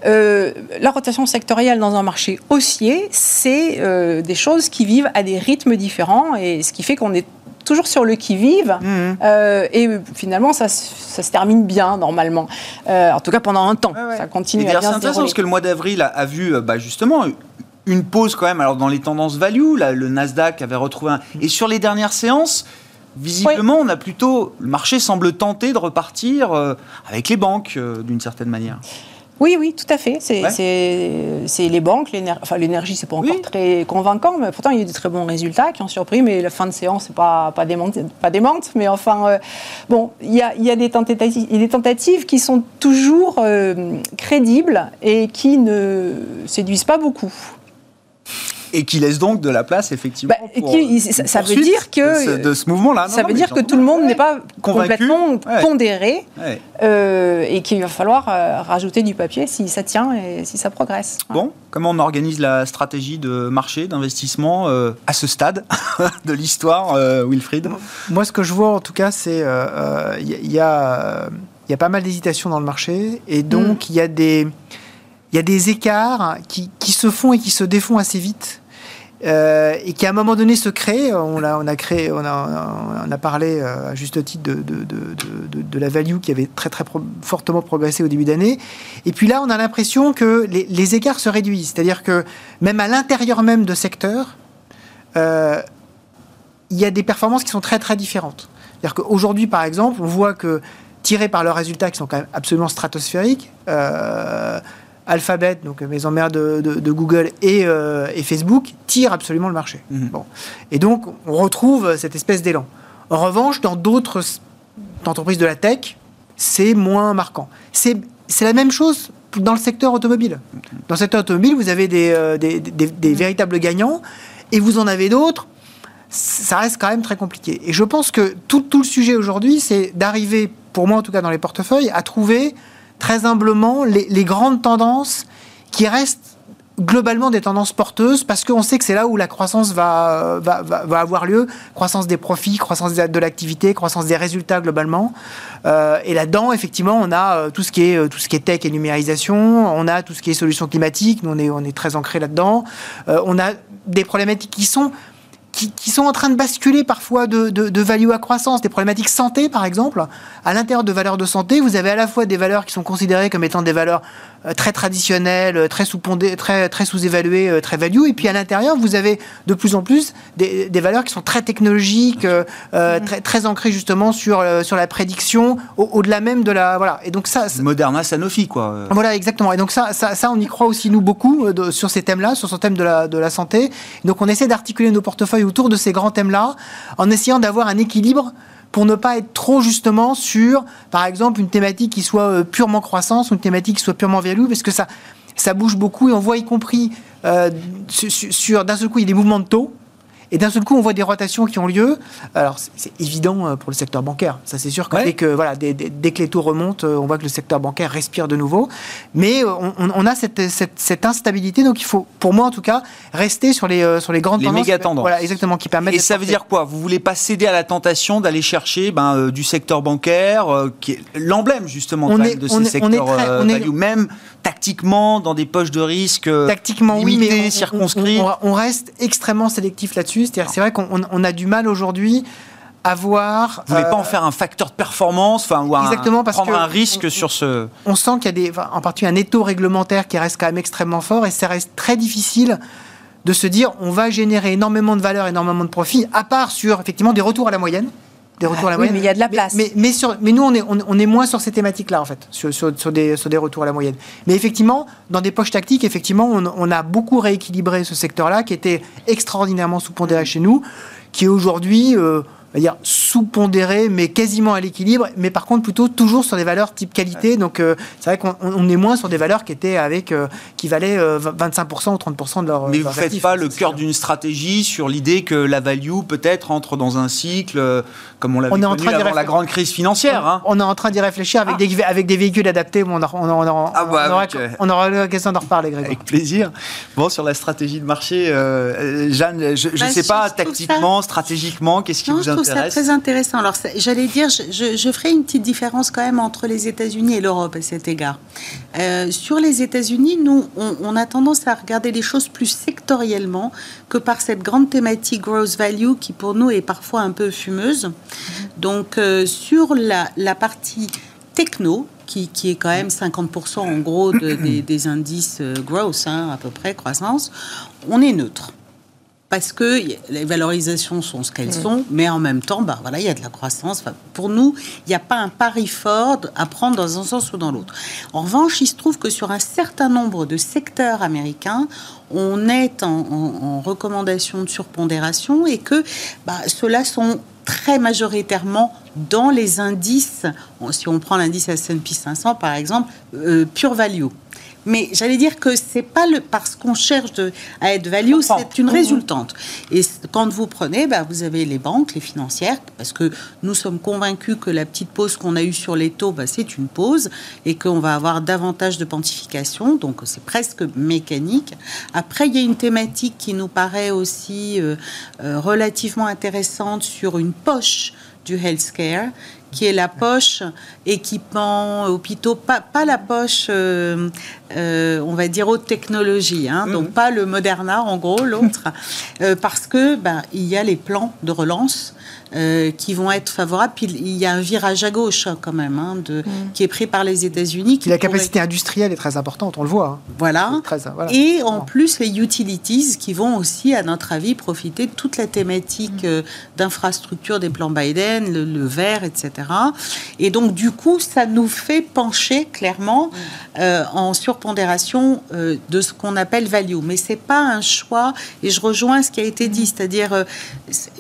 euh, la rotation sectorielle dans un marché haussier, c'est euh, des choses qui vivent à des rythmes différents et ce qui fait qu'on est toujours sur le qui-vive. Mhm. Euh, et finalement, ça, se- ça se termine bien, normalement. Euh, en tout cas, pendant un temps. Ouais, ouais. Ça continue à c'est bien se intéressant dérouler. parce que le mois d'avril a, a vu bah, justement une pause quand même. Alors dans les tendances value, là, le Nasdaq avait retrouvé un. Et sur les dernières séances, visiblement, on a plutôt le marché semble tenter de repartir euh, avec les banques euh, d'une certaine manière. Oui, oui, tout à fait. C'est Ouais. les banques, l'énergie. Enfin, c'est pas encore Oui. très convaincant, mais pourtant, il y a eu de très bons résultats qui ont surpris. Mais la fin de séance, c'est pas, pas, démente, pas démente. Mais enfin, euh, bon, il y a, il y, a des tentatives- il y a des tentatives qui sont toujours euh, crédibles et qui ne séduisent pas beaucoup. Et qui laisse donc de la place effectivement. Bah, pour, qui- euh, ça- ça veut dire que- de ce, de ce mouvement-là. Non, Ça non, veut dire que tout le monde Ouais. n'est pas Convaincu. complètement Ouais. pondéré Ouais. euh, et qu'il va falloir euh, rajouter du papier si ça tient et si ça progresse. Bon, comment on organise la stratégie de marché, d'investissement euh, à ce stade de l'histoire, euh, Wilfried? Moi, ce que je vois, en tout cas, c'est il y, a- y a, il y a pas mal d'hésitations dans le marché, et donc il y a des il y a des écarts qui, se font et qui se défont assez vite. euh, et qui à un moment donné se créent. On a, parlé euh, à juste titre de, la value qui avait très très fortement progressé au début d'année. Et puis là, on a l'impression que les, écarts se réduisent, c'est-à-dire que même à l'intérieur même de secteurs, euh, il y a des performances qui sont très très différentes. C'est-à-dire qu'aujourd'hui, par exemple, on voit que tirés par leurs résultats qui sont quand même absolument stratosphériques, Alphabet, donc maison mère de, Google et, euh, et, Facebook, tirent absolument le marché. Mhm. Bon. Et donc, on retrouve cette espèce d'élan. En revanche, dans d'autres entreprises de la tech, c'est moins marquant. C'est la même chose dans le secteur automobile. Dans le secteur automobile, vous avez des, euh, des, des véritables gagnants et vous en avez d'autres ça reste quand même très compliqué. Et je pense que tout, tout le sujet aujourd'hui, c'est d'arriver, pour moi en tout cas dans les portefeuilles, à trouver très humblement les, grandes tendances qui restent globalement des tendances porteuses parce qu'on sait que c'est là où la croissance va, va, va, avoir lieu, croissance des profits, croissance de l'activité, croissance des résultats globalement. Euh, et là-dedans, effectivement, on a euh, tout ce qui est euh, tout ce qui est tech et numérisation, on a tout ce qui est solutions climatiques, nous on est on est très ancré là-dedans. On a des problématiques qui sont qui, sont en train de basculer parfois de, de, value à croissance, des problématiques santé par exemple. À l'intérieur de valeurs de santé, vous avez à la fois des valeurs qui sont considérées comme étant des valeurs euh, très traditionnelles, euh, très sous très, très sous-évaluées, euh, très value, et puis à l'intérieur, vous avez de plus en plus des, des valeurs qui sont très technologiques, mm-hmm. très, très ancrées justement sur, sur la prédiction, au-delà même de la... Voilà. Et donc ça... Moderna, Sanofi, quoi. Voilà, exactement. Et donc ça, ça, ça on y croit aussi, nous, beaucoup, sur ces thèmes-là, sur ce thème de la, de la santé. Donc on essaie d'articuler nos portefeuilles autour de ces grands thèmes-là, en essayant d'avoir un équilibre pour ne pas être trop justement sur, par exemple, une thématique qui soit euh, purement croissance une thématique qui soit purement value, parce que ça, ça bouge beaucoup et on voit y compris euh, sur, d'un seul coup, il y a des mouvements de taux. Et d'un seul coup, on voit des rotations qui ont lieu. Alors, c'est évident euh, pour le secteur bancaire. Ça, c'est sûr que, dès que voilà, dès, que les taux remontent, on voit que le secteur bancaire respire de nouveau. Mais on, a cette, cette, instabilité. Donc, il faut, pour moi en tout cas, rester sur les, sur les grandes les tendances. Méga tendances. Voilà, exactement, qui permettent. Et ça veut dire quoi? Vous voulez pas céder à la tentation d'aller chercher ben, du secteur bancaire, qui est l'emblème justement de ces secteurs on est même tactiquement dans des poches de risque tactiquement oui mais circonscrits. On, reste extrêmement sélectif là-dessus. C'est-à-dire c'est vrai qu'on a du mal aujourd'hui à voir. Vous voulez pas en euh, faire un facteur de performance, enfin ou exactement parce prendre un risque sur ce. On sent qu'il y a des, en particulier un étau réglementaire qui reste quand même extrêmement fort et ça reste très difficile de se dire on va générer énormément de valeur, énormément de profit, à part sur effectivement des retours à la moyenne des retours à la moyenne. mais il y a de la place. Mais, mais, sur, mais nous, on est, on, est moins sur ces thématiques-là, en fait, sur, sur, des, sur, des, retours à la moyenne. Mais effectivement, dans des poches tactiques, effectivement, on, a beaucoup rééquilibré ce secteur-là, qui était extraordinairement sous-pondéré chez nous, qui est aujourd'hui... Euh, dire sous-pondéré, mais quasiment à l'équilibre, mais par contre plutôt toujours sur des valeurs type qualité. Donc euh, c'est vrai qu'on est moins sur des valeurs qui étaient avec euh, qui valaient 25% euh, ou 30% de leur. Mais vous ne faites pas le cœur d'une stratégie sur l'idée que la value peut-être entre dans un cycle comme on l'avait connu en train avant la grande crise financière. On, hein. on est en train d'y réfléchir avec, ah. des, avec des véhicules adaptés. on, on, on, ah bah, aura, on aura l'occasion d'en reparler, Grégoire. Avec plaisir. Bon, sur la stratégie de marché, Jeanne, je ne bah, sais pas, tactiquement, stratégiquement, qu'est-ce qui vous intéresse c'est très intéressant. Alors, j'allais dire, je, je, ferai une petite différence quand même entre les États-Unis et l'Europe à cet égard. Euh, sur les États-Unis, nous, on, a tendance à regarder les choses plus sectoriellement que par cette grande thématique growth value qui, pour nous, est parfois un peu fumeuse. Donc, euh, sur la, la partie techno, qui, qui, est quand même 50% en gros des, des, indices euh, growth, hein, à peu près, croissance, on est neutre parce que les valorisations sont ce qu'elles sont, mais en même temps, bah, voilà, il y a de la croissance. pour nous, il n'y a pas un pari fort à prendre dans un sens ou dans l'autre. En revanche, il se trouve que sur un certain nombre de secteurs américains, on est en, recommandation de surpondération et que bah, ceux-là sont très majoritairement dans les indices, si on prend l'indice S&P 500 par exemple, euh, pure value. Mais j'allais dire que c'est pas le, parce qu'on cherche de, à être value, c'est une résultante. Et quand vous prenez, bah, vous avez les banques, les financières, parce que nous sommes convaincus que la petite pause qu'on a eue sur les taux, bah, c'est une pause et qu'on va avoir davantage de pontification. Donc c'est presque mécanique. Après, il y a une thématique qui nous paraît aussi euh, euh, relativement intéressante sur une poche du healthcare, qui est la poche équipement, hôpitaux, pas, pas la poche, euh, euh, on va dire, haute technologie, hein, donc mhm. pas le Moderna en gros, l'autre, euh, parce que ben, il y a les plans de relance qui vont être favorables. Puis il y a un virage à gauche hein, quand même, hein, de, qui est pris par les États-Unis. La pourrait- capacité industrielle est très importante, on le voit. hein. Voilà. C'est très- voilà. Et en plus, les utilities qui vont aussi, à notre avis, profiter de toute la thématique euh, d'infrastructure des plans Biden, le, le vert, etc. Et donc, du coup, ça nous fait pencher clairement euh, en surpondération euh, de ce qu'on appelle value. Mais c'est pas un choix, et je rejoins ce qui a été dit, c'est-à-dire, euh,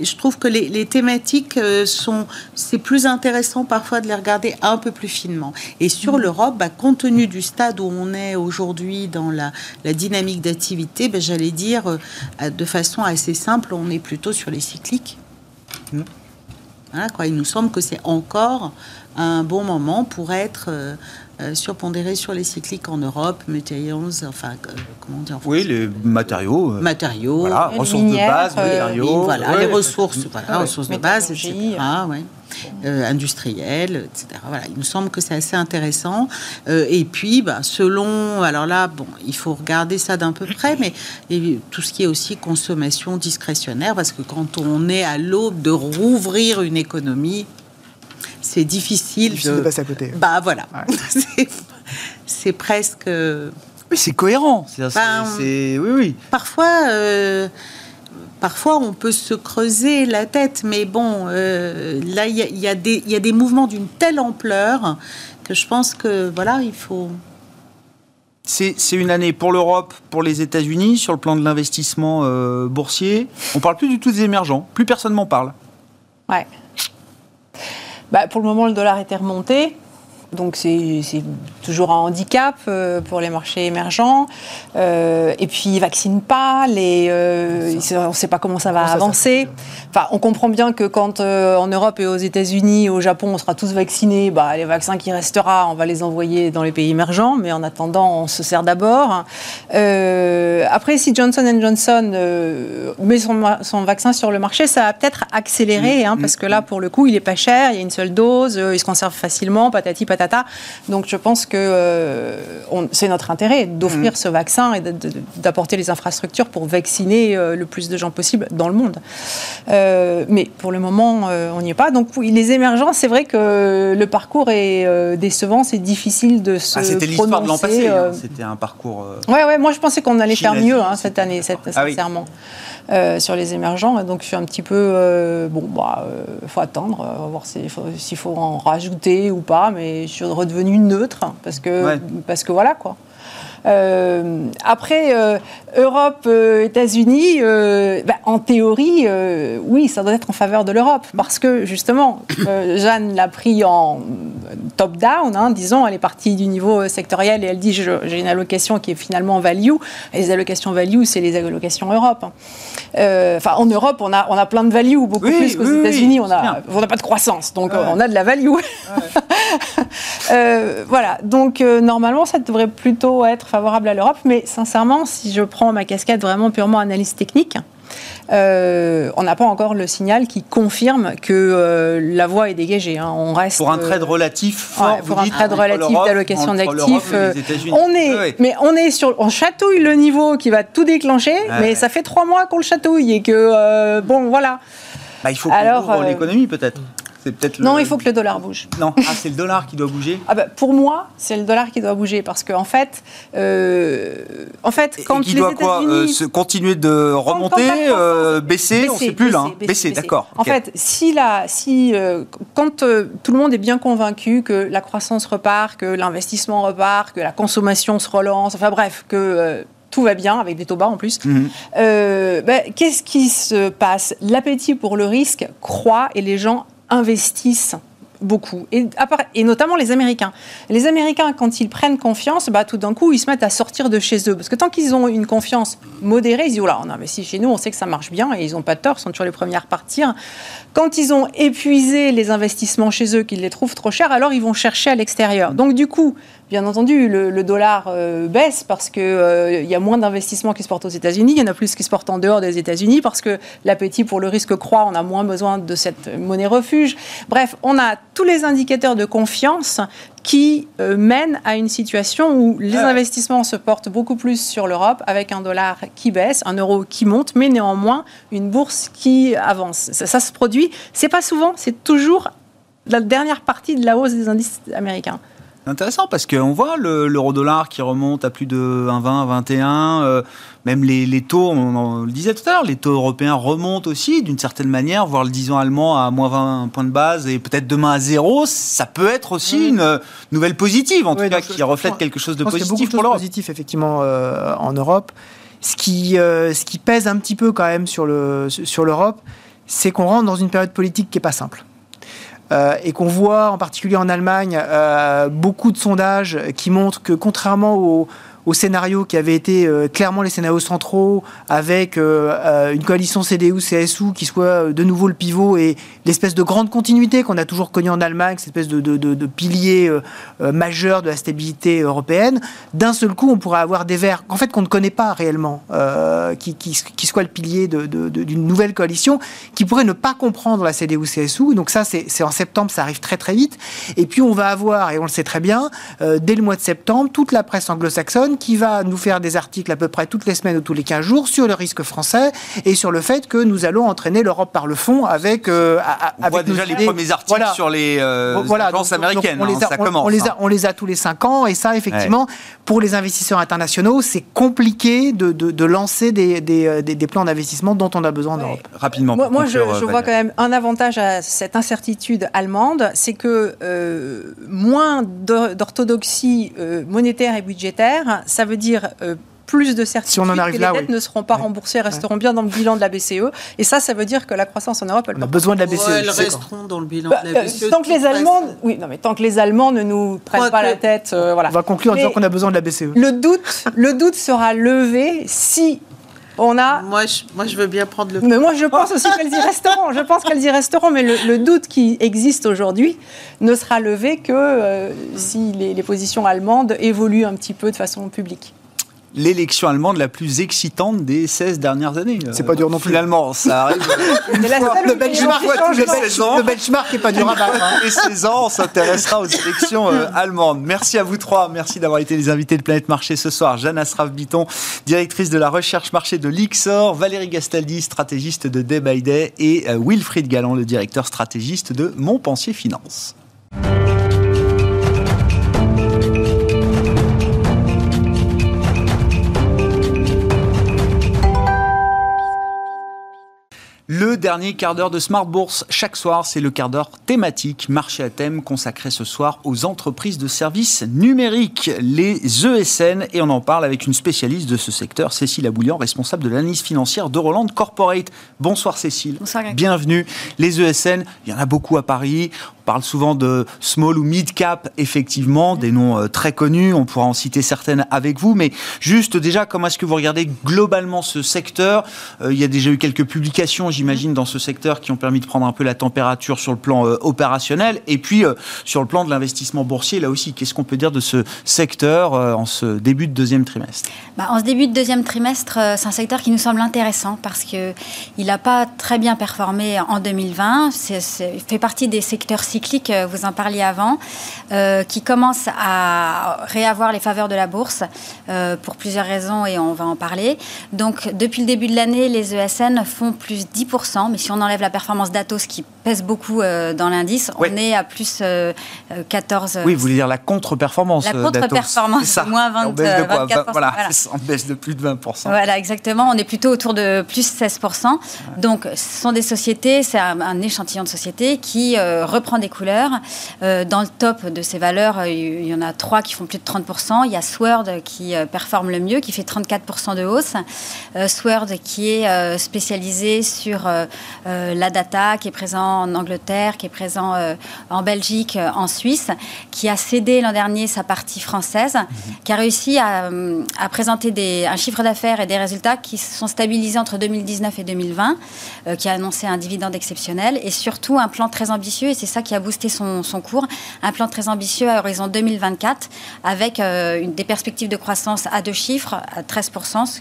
je trouve que les, les thématiques sont, c'est plus intéressant parfois de les regarder un peu plus finement. Et sur l'Europe, bah, compte tenu du stade où on est aujourd'hui dans la, la dynamique d'activité, bah, j'allais dire de façon assez simple, on est plutôt sur les cycliques. Voilà, quoi. Il nous semble que c'est encore un bon moment pour être euh, euh, surpondéré sur les cycliques en Europe, materials, enfin, euh, comment dire Oui, les matériaux. euh, matériaux, Voilà, Les ressources minières, de base, euh, matériaux. voilà, ouais, les ressources, voilà, Ouais. ressources de base, etc. Ouais. Euh, industrielles, etc. Voilà, il nous semble que c'est assez intéressant. Euh, et puis, bah, selon, alors là, bon, il faut regarder ça d'un peu près, mais et tout ce qui est aussi consommation discrétionnaire, parce que quand on est à l'aube de rouvrir une économie, c'est difficile, Difficile de passer à côté. Bah voilà, Ouais. C'est- presque. Oui, c'est cohérent. C'est, Ben, oui, oui. Parfois, euh, parfois, on peut se creuser la tête, mais bon, euh, là, il y, a- y des- il y a des mouvements d'une telle ampleur que je pense que voilà, il faut. C'est, une année pour l'Europe, pour les États-Unis, sur le plan de l'investissement euh, boursier. On parle plus du tout des émergents. Plus personne m'en parle. Ouais. Bah, pour le moment, le dollar était remonté. Donc c'est toujours un handicap euh, pour les marchés émergents. Euh, et puis ils vaccinent pas, les, euh, on ne sait pas comment ça va avancer. Enfin, on comprend bien que quand en Europe et aux États-Unis, au Japon, on sera tous vaccinés, bah, les vaccins qui restera, on va les envoyer dans les pays émergents. Mais en attendant, on se sert d'abord. Après, si Johnson Johnson met son, vaccin sur le marché, ça va peut-être accélérer, hein, parce que là, pour le coup, il est pas cher, il y a une seule dose, il se conserve facilement, patati patata. Donc, je pense que euh, c'est notre intérêt d'offrir ce vaccin et d'apporter les infrastructures pour vacciner euh, le plus de gens possible dans le monde. Euh, mais pour le moment, on n'y est pas. Donc, oui, les émergents, c'est vrai que le parcours est décevant, c'est difficile de se Ah, c'était l'histoire de l'an passé. hein. C'était un parcours. euh, Ouais, ouais, moi je pensais qu'on allait faire mieux hein, cette année, cette- Ah oui. Euh, sur les émergents. Et donc je suis un petit peu. euh, bon, bah, il faut attendre, euh, on va voir s'il faut, en rajouter ou pas, mais je suis redevenue neutre parce que, Ouais. parce que voilà quoi. Euh, après, euh, Europe, euh, États-Unis, bah, en théorie, oui, ça doit être en faveur de l'Europe. Parce que, justement, Jeanne l'a pris en top-down, hein, disons, elle est partie du niveau sectoriel et elle dit j'ai une allocation qui est finalement value. Et les allocations value, c'est les allocations Europe. hein. Enfin, en Europe, on a, on a plein de value, beaucoup Oui, plus qu'aux oui, oui, États-Unis. on n'a pas de croissance, donc Ouais. on a de la value. Voilà, donc normalement, ça devrait plutôt être favorable à l'Europe, mais sincèrement, si je prends ma casquette vraiment purement analyse technique, euh, on n'a pas encore le signal qui confirme que euh, la voie est dégagée. hein. On reste Pour un trade euh, relatif fort, Ouais, vous pour un trade relatif d'allocation d'actifs, euh, on est, mais on est sur, on chatouille le niveau qui va tout déclencher, Ouais. mais ça fait trois mois qu'on le chatouille et que euh, bon voilà. Bah, il faut qu'on ouvre euh, l'économie peut-être. C'est peut-être. Non, il faut que le dollar bouge. Non, ah, c'est le dollar qui doit bouger. Ah bah, pour moi, c'est le dollar qui doit bouger parce qu'en fait, euh, en fait, Et quand qui les doit quoi euh, se continuer de quand remonter, euh, baisser, On ne sait plus là. hein. baisser, Baisser, baisser. d'accord. En fait, si la, si, euh, quand tout le monde est bien convaincu que la croissance repart, que l'investissement repart, que la consommation se relance, enfin bref, que tout va bien avec des taux bas en plus, Mhm. euh, ben, qu'est-ce qui se passe? L'appétit pour le risque croît et les gens investissent beaucoup, et, notamment les Américains. Les Américains, quand ils prennent confiance, bah, tout d'un coup, ils se mettent à sortir de chez eux. Parce que tant qu'ils ont une confiance modérée, ils disent, Oula, on investit chez nous, on sait que ça marche bien, et ils n'ont pas tort, ils sont toujours les premiers à repartir. Quand ils ont épuisé les investissements chez eux, qu'ils les trouvent trop chers, alors ils vont chercher à l'extérieur. Donc du coup, bien entendu, le, dollar euh, baisse parce qu'il euh, il y a moins d'investissements qui se portent aux États-Unis, il y en a plus qui se portent en dehors des États-Unis parce que l'appétit pour le risque croît, on a moins besoin de cette monnaie refuge. Bref, on a tous les indicateurs de confiance qui euh, mènent à une situation où les investissements se portent beaucoup plus sur l'Europe avec un dollar qui baisse, un euro qui monte, mais néanmoins une bourse qui avance. Ça, ça se produit, c'est pas souvent, c'est toujours la dernière partie de la hausse des indices américains intéressant parce qu'on voit l'euro-dollar qui remonte à plus de 1,20, 21. Euh, même les, taux, on, le disait tout à l'heure, les taux européens remontent aussi d'une certaine manière, voire le 10 ans allemand à moins 20 points de base et peut-être demain à zéro. Ça peut être aussi une nouvelle positive, en tout cas, qui reflète quelque chose de positif pour l'Europe. positif, effectivement, euh, en Europe. Ce qui, euh, ce qui pèse un petit peu quand même sur l'Europe, sur c'est qu'on rentre dans une période politique qui n'est pas simple. Euh, et qu'on voit en particulier en Allemagne euh, beaucoup de sondages qui montrent que contrairement aux, au scénario qui avait été euh, clairement les scénarios centraux, avec euh, euh, une coalition CDU-CSU qui soit de nouveau le pivot et l'espèce de grande continuité qu'on a toujours connue en Allemagne, cette espèce de, pilier majeur de la stabilité européenne, d'un seul coup, on pourrait avoir des verts, en fait, qu'on ne connaît pas réellement, qui, qui, qui soit le pilier d'une nouvelle coalition, qui pourrait ne pas comprendre la CDU-CSU. Donc ça, c'est en septembre, ça arrive très très vite. Et puis on va avoir, et on le sait très bien, dès le mois de septembre, toute la presse anglo-saxonne qui va nous faire des articles à peu près toutes les semaines ou tous les 15 jours sur le risque français et sur le fait que nous allons entraîner l'Europe par le fond avec. Euh, on voit déjà les premiers articles sur les euh, agences américaines. on, les a, ça commence, on, les a, on, les a, tous les 5 ans et ça, effectivement, pour les investisseurs internationaux, c'est compliqué de, de, lancer des, des, euh, des, plans d'investissement dont on a besoin en Europe. Rapidement. Moi, je, je vois quand même un avantage à cette incertitude allemande, c'est que moins d'orthodoxie monétaire et budgétaire, ça veut dire euh, plus de certitude si on en arrive que les dettes ne seront pas remboursées, resteront bien dans le bilan de la BCE. Et ça, ça veut dire que la croissance en Europe, elle on a besoin de la BCE. elles resteront dans le bilan de la bah, BCE. Euh, tant que les Allemands, oui, non, mais tant que les Allemands ne nous prennent pas la tête, euh, voilà. On va conclure en disant qu'on a besoin de la BCE. Le doute, le doute sera levé si on a... Moi je, moi, je veux bien prendre le. Mais moi, je pense aussi qu'elles y resteront. Je pense qu'elles y resteront. Mais le, doute qui existe aujourd'hui ne sera levé que euh, si les, positions allemandes évoluent un petit peu de façon publique l'élection allemande la plus excitante des 16 dernières années. C'est pas dur non plus. Finalement, ça arrive. le, benchmark, le, benchmark n'est pas dur à battre. Hein. Et 16 ans, on s'intéressera aux élections euh, allemandes. Merci à vous trois. Merci d'avoir été les invités de Planète Marché ce soir. Jeanne Asraf-Biton, directrice de la recherche marché de l'IXOR. Valérie Gastaldi, stratégiste de Day by Day. Et euh, Wilfried Galland, le directeur stratégiste de Montpensier Finance. Le dernier quart d'heure de Smart Bourse chaque soir, c'est le quart d'heure thématique, marché à thème consacré ce soir aux entreprises de services numériques, les ESN, et on en parle avec une spécialiste de ce secteur, Cécile Aboulian, responsable de l'analyse financière de Roland Corporate. Bonsoir Cécile. Bonsoir. Bienvenue. Les ESN, il y en a beaucoup à Paris parle souvent de small ou mid cap, effectivement, des noms euh, très connus. On pourra en citer certaines avec vous. Mais juste déjà, comment est-ce que vous regardez globalement ce secteur? Euh, Il y a déjà eu quelques publications, j'imagine, dans ce secteur qui ont permis de prendre un peu la température sur le plan euh, opérationnel. Et puis, sur le plan de l'investissement boursier, là aussi, qu'est-ce qu'on peut dire de ce secteur en ce début de deuxième trimestre? Bah, En ce début de deuxième trimestre, c'est un secteur qui nous semble intéressant parce qu'il n'a pas très bien performé en 2020. C'est, fait partie des secteurs cyclique, euh, vous en parliez avant, euh, qui commence à réavoir les faveurs de la bourse euh, pour plusieurs raisons et on va en parler. Donc, depuis le début de l'année, les ESN font plus 10%, mais si on enlève la performance d'Atos qui pèse beaucoup dans l'indice, on est à plus 14. Oui, vous voulez dire la contre-performance La contre-performance, moins 20, on baisse de quoi 24%. Voilà, on baisse de plus de 20%. Voilà, exactement. On est plutôt autour de plus 16%. Donc, ce sont des sociétés, c'est un, un, échantillon de sociétés qui reprend des couleurs. Euh, dans le top de ces valeurs, euh, il y en a trois qui font plus de 30%. Il y a Sword qui euh, performe le mieux, qui fait 34% de hausse. Sword qui est spécialisé sur la data, qui est présent en Angleterre, qui est présent en Belgique, en Suisse, qui a cédé l'an dernier sa partie française, mhm. qui a réussi à, à présenter des, un chiffre d'affaires et des résultats qui sont stabilisés entre 2019 et 2020, qui a annoncé un dividende exceptionnel et surtout un plan très ambitieux. Et c'est ça qui a a boosté son, son cours. Un plan très ambitieux à horizon 2024, avec euh, une, des perspectives de croissance à deux chiffres, à 13%,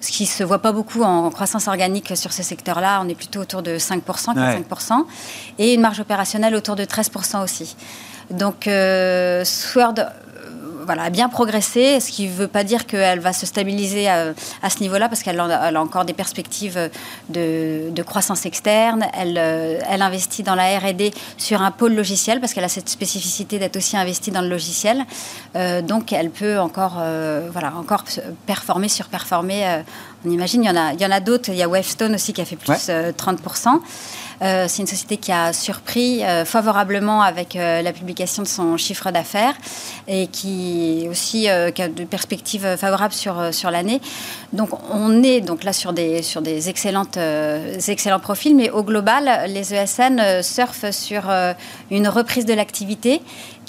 ce qui ne se voit pas beaucoup en croissance organique sur ce secteur-là. On est plutôt autour de 5%, 4-5%, et une marge opérationnelle autour de 13% aussi. Donc, euh, Sword voilà, a bien progressé, ce qui ne veut pas dire qu'elle va se stabiliser à, ce niveau-là, parce qu'elle a, encore des perspectives de, croissance externe. Elle, euh, elle, investit dans la R&D sur un pôle logiciel, parce qu'elle a cette spécificité d'être aussi investie dans le logiciel. Euh, donc, elle peut encore, euh, voilà, encore performer, surperformer. on imagine, il y en a, il y en a d'autres. Il y a Wavestone aussi qui a fait plus 30%. Euh, c'est une société qui a surpris euh, favorablement avec euh, la publication de son chiffre d'affaires et qui aussi a de perspectives favorables sur, sur l'année. Donc on est donc là sur des, sur des excellentes, excellents profils, mais au global, les ESN surfent sur une reprise de l'activité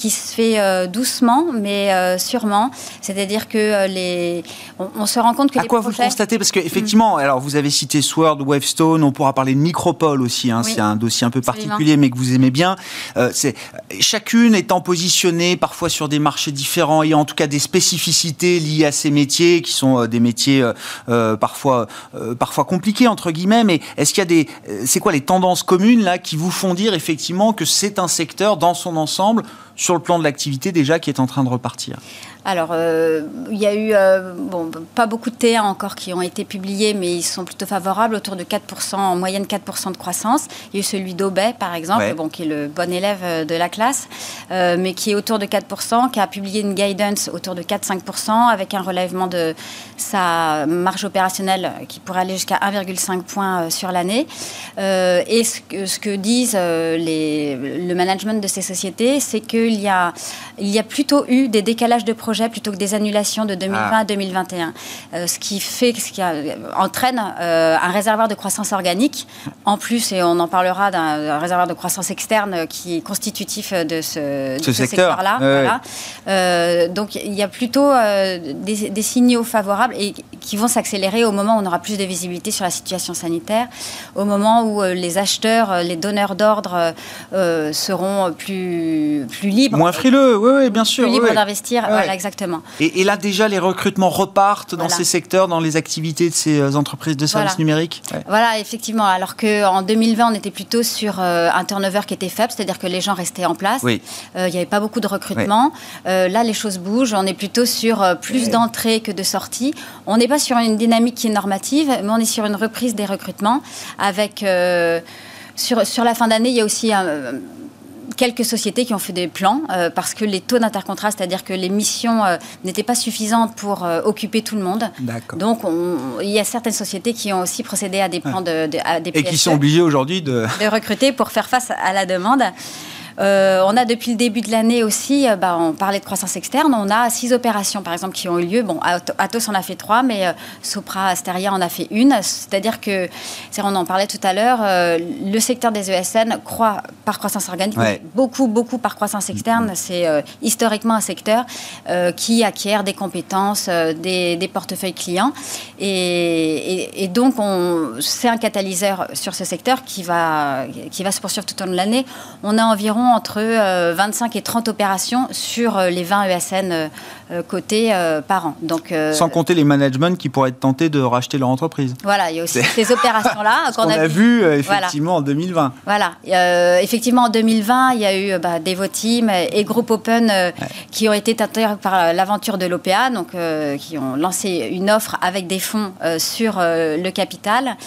qui se fait euh, doucement, mais euh, sûrement. C'est-à-dire que euh, les, on, se rend compte que à les quoi vous constatez? Parce qu'effectivement, mm. alors vous avez cité Sword, Wavestone, on pourra parler de Micropole aussi. Hein, C'est un dossier un peu particulier, mais que vous aimez bien. c'est chacune étant positionnée parfois sur des marchés différents et en tout cas des spécificités liées à ces métiers qui sont des métiers parfois parfois compliqués entre guillemets. Mais est-ce qu'il y a des c'est quoi les tendances communes là qui vous font dire effectivement que c'est un secteur dans son ensemble sur le plan de l'activité déjà qui est en train de repartir? Alors, euh, il y a eu, euh, bon, pas beaucoup de TA encore qui ont été publiés, mais ils sont plutôt favorables, autour de 4%, en moyenne 4% de croissance. Il y a eu celui d'Aubet, par exemple, bon, qui est le bon élève euh, de la classe, mais qui est autour de 4%, qui a publié une guidance autour de 4-5%, avec un relèvement de sa marge opérationnelle qui pourrait aller jusqu'à 1,5 points sur l'année. et ce que, ce que disent les, le management de ces sociétés, c'est qu'il y a, il y a plutôt eu des décalages de projets plutôt que des annulations de 2020 ah. à 2021. Euh, ce qui fait, ce qui entraîne euh, un réservoir de croissance organique. En plus, et on en parlera d'un réservoir de croissance externe qui est constitutif de ce, secteur-là. Euh, donc il y a plutôt des, signaux favorables et qui vont s'accélérer au moment où on aura plus de visibilité sur la situation sanitaire, au moment où les acheteurs, les donneurs d'ordre seront plus, plus libres. Moins frileux, oui, oui bien sûr. Plus libres d'investir. Voilà, exactement. Et, là, déjà, les recrutements repartent dans ces secteurs, dans les activités de ces euh, entreprises de services numériques? Voilà, effectivement. Alors qu'en 2020, on était plutôt sur euh, un turnover qui était faible, c'est-à-dire que les gens restaient en place. Oui. Euh, il n'y avait pas beaucoup de recrutement. là, les choses bougent. On est plutôt sur plus d'entrées que de sorties. On n'est pas sur une dynamique qui est normative, mais on est sur une reprise des recrutements avec... sur, sur la fin d'année, il y a aussi un quelques sociétés qui ont fait des plans euh, parce que les taux d'intercontrat, c'est-à-dire que les missions euh, n'étaient pas suffisantes pour euh, occuper tout le monde. Donc, il y a certaines sociétés qui ont aussi procédé à des plans de, à des Et qui sont obligées aujourd'hui de... de recruter pour faire face à la demande. Euh, on a depuis le début de l'année aussi, euh, bah, on parlait de croissance externe, on a six opérations par exemple qui ont eu lieu. Bon, Atos en a fait trois, mais euh, Sopra, Asteria en a fait une. C'est-à-dire que, on en parlait tout à l'heure, le secteur des ESN croît par croissance organique, beaucoup, beaucoup par croissance externe. C'est historiquement un secteur qui acquiert des compétences, des, portefeuilles clients. Et, donc, c'est un catalyseur sur ce secteur qui va, qui va se poursuivre tout au long de l'année. On a environ entre 25 euh, et 30 opérations sur euh, les 20 ESN euh, cotés par an. Donc, Sans compter les managements qui pourraient être tentés de racheter leur entreprise. Voilà, il y a aussi ces opérations-là qu'on a, vu effectivement en 2020. Voilà, effectivement en 2020, il y a eu bah, Devoteam et Group Open qui ont été tentés par l'aventure de l'OPA, donc qui ont lancé une offre avec des fonds sur le capital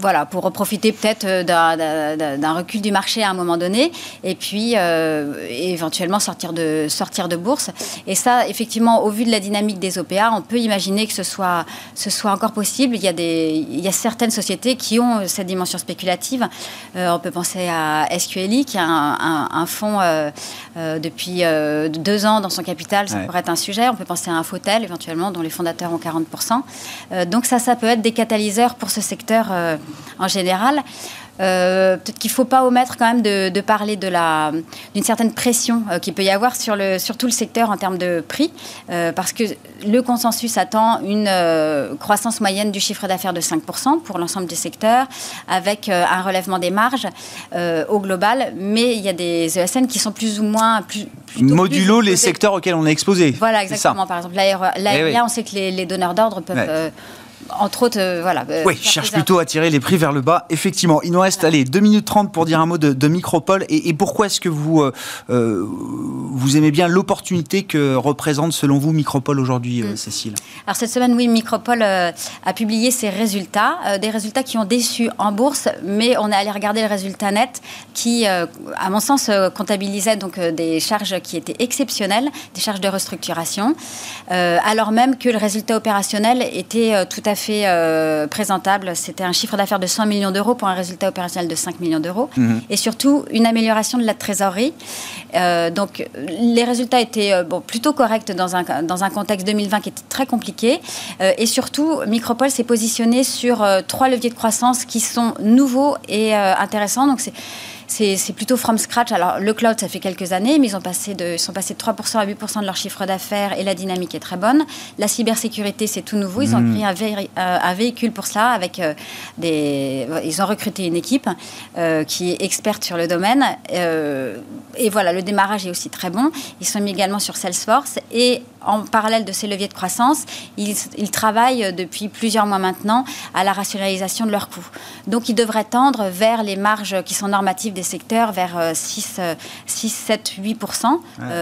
voilà, pour profiter peut-être euh, d'un recul du marché à un moment donné, et puis euh, éventuellement sortir de, sortir de bourse. Et ça, effectivement, au vu de la dynamique des OPA, on peut imaginer que ce soit, ce soit encore possible. Il y, a des, il y a certaines sociétés qui ont cette dimension spéculative. Euh, on peut penser à SQLI, qui a un, fonds depuis deux ans dans son capital, ça pourrait être un sujet. On peut penser à un Fotel, éventuellement, dont les fondateurs ont 40%. donc ça, ça peut être des catalyseurs pour ce secteur en général. Euh, peut-être qu'il ne faut pas omettre quand même de, parler de d'une certaine pression euh, qu'il peut y avoir sur, le, sur tout le secteur en termes de prix, euh, parce que le consensus attend une croissance moyenne du chiffre d'affaires de 5% pour l'ensemble du secteur, avec un relèvement des marges au global, mais il y a des ESN qui sont plus ou moins... Plus, Modulo les secteurs auxquels on est exposé. Voilà, exactement. Par exemple, l'aérien, eh on sait que les, donneurs d'ordre peuvent entre autres, euh, voilà. Euh, oui, cherche plutôt à tirer les prix vers le bas, effectivement. Il nous reste, allez, 2 minutes 30 pour dire un mot de, Micropole. Et, pourquoi est-ce que vous, euh, vous aimez bien l'opportunité que représente, selon vous, Micropole aujourd'hui, mm. Cécile? Alors, cette semaine, oui, Micropole a publié ses résultats. des résultats qui ont déçu en bourse, mais on est allé regarder le résultat net qui, à mon sens, comptabilisait donc des charges qui étaient exceptionnelles, des charges de restructuration, alors même que le résultat opérationnel était tout à fait euh, présentable. C'était un chiffre d'affaires de 100 millions d'euros pour un résultat opérationnel de 5 millions d'euros. Mhm. Et surtout, une amélioration de la trésorerie. Euh, donc, les résultats étaient euh, bon, plutôt corrects dans un, dans un contexte 2020 qui était très compliqué. et surtout, Micropole s'est positionné sur trois leviers de croissance qui sont nouveaux et intéressants. Donc, c'est c'est plutôt from scratch. Alors, le cloud, ça fait quelques années, mais ils, ont passé de, sont passés de 3% à 8% de leur chiffre d'affaires et la dynamique est très bonne. La cybersécurité, c'est tout nouveau. Ils ont créé hmm. euh, un, véhicule pour cela avec euh, des. Ils ont recruté une équipe euh, qui est experte sur le domaine. et voilà, le démarrage est aussi très bon. Ils sont mis également sur Salesforce et en parallèle de ces leviers de croissance, ils, travaillent depuis plusieurs mois maintenant à la rationalisation de leurs coûts. Donc, ils devraient tendre vers les marges qui sont normatives des secteurs, vers 6, 6 7, 8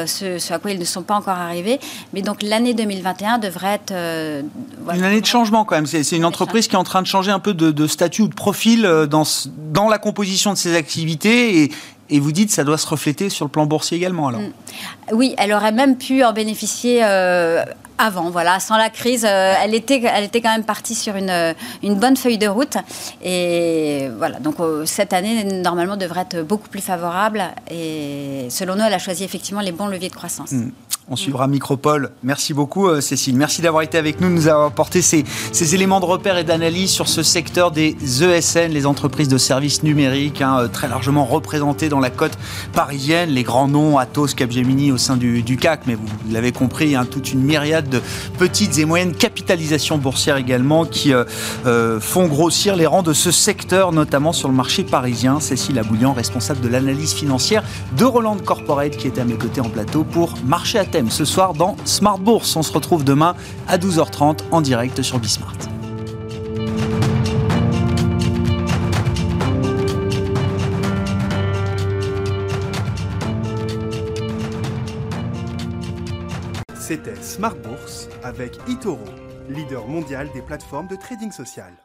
ce, à quoi ils ne sont pas encore arrivés. Mais donc, l'année 2021 devrait être... Euh, une année de changement quand même. C'est une entreprise qui est en train de changer un peu de, statut ou de profil euh, dans, dans la composition de ses activités et, et vous dites que ça doit se refléter sur le plan boursier également, alors mm. Oui, elle aurait même pu en bénéficier euh, avant, voilà. Sans la crise, euh, elle, était, elle était quand même partie sur une, une bonne feuille de route. Et voilà, donc euh, cette année, normalement, devrait être beaucoup plus favorable. Et selon nous, elle a choisi effectivement les bons leviers de croissance. Mm. On suivra Micropole. Merci beaucoup, euh, Cécile. Merci d'avoir été avec nous, nous avoir apporté ces, éléments de repère et d'analyse sur ce secteur des ESN, les entreprises de services numériques, hein, euh, très largement représentées dans la côte parisienne. Les grands noms, Atos, Capgemini au sein du, CAC, mais vous, l'avez compris, hein, toute une myriade de petites et moyennes capitalisations boursières également qui euh, font grossir les rangs de ce secteur, notamment sur le marché parisien. Cécile Aboulian, responsable de l'analyse financière de Roland Corporate, qui est à mes côtés en plateau pour marcher à ce soir dans Smart Bourse. On se retrouve demain à 12h30 en direct sur Bismart. C'était Smart Bourse avec Itoro, leader mondial des plateformes de trading social.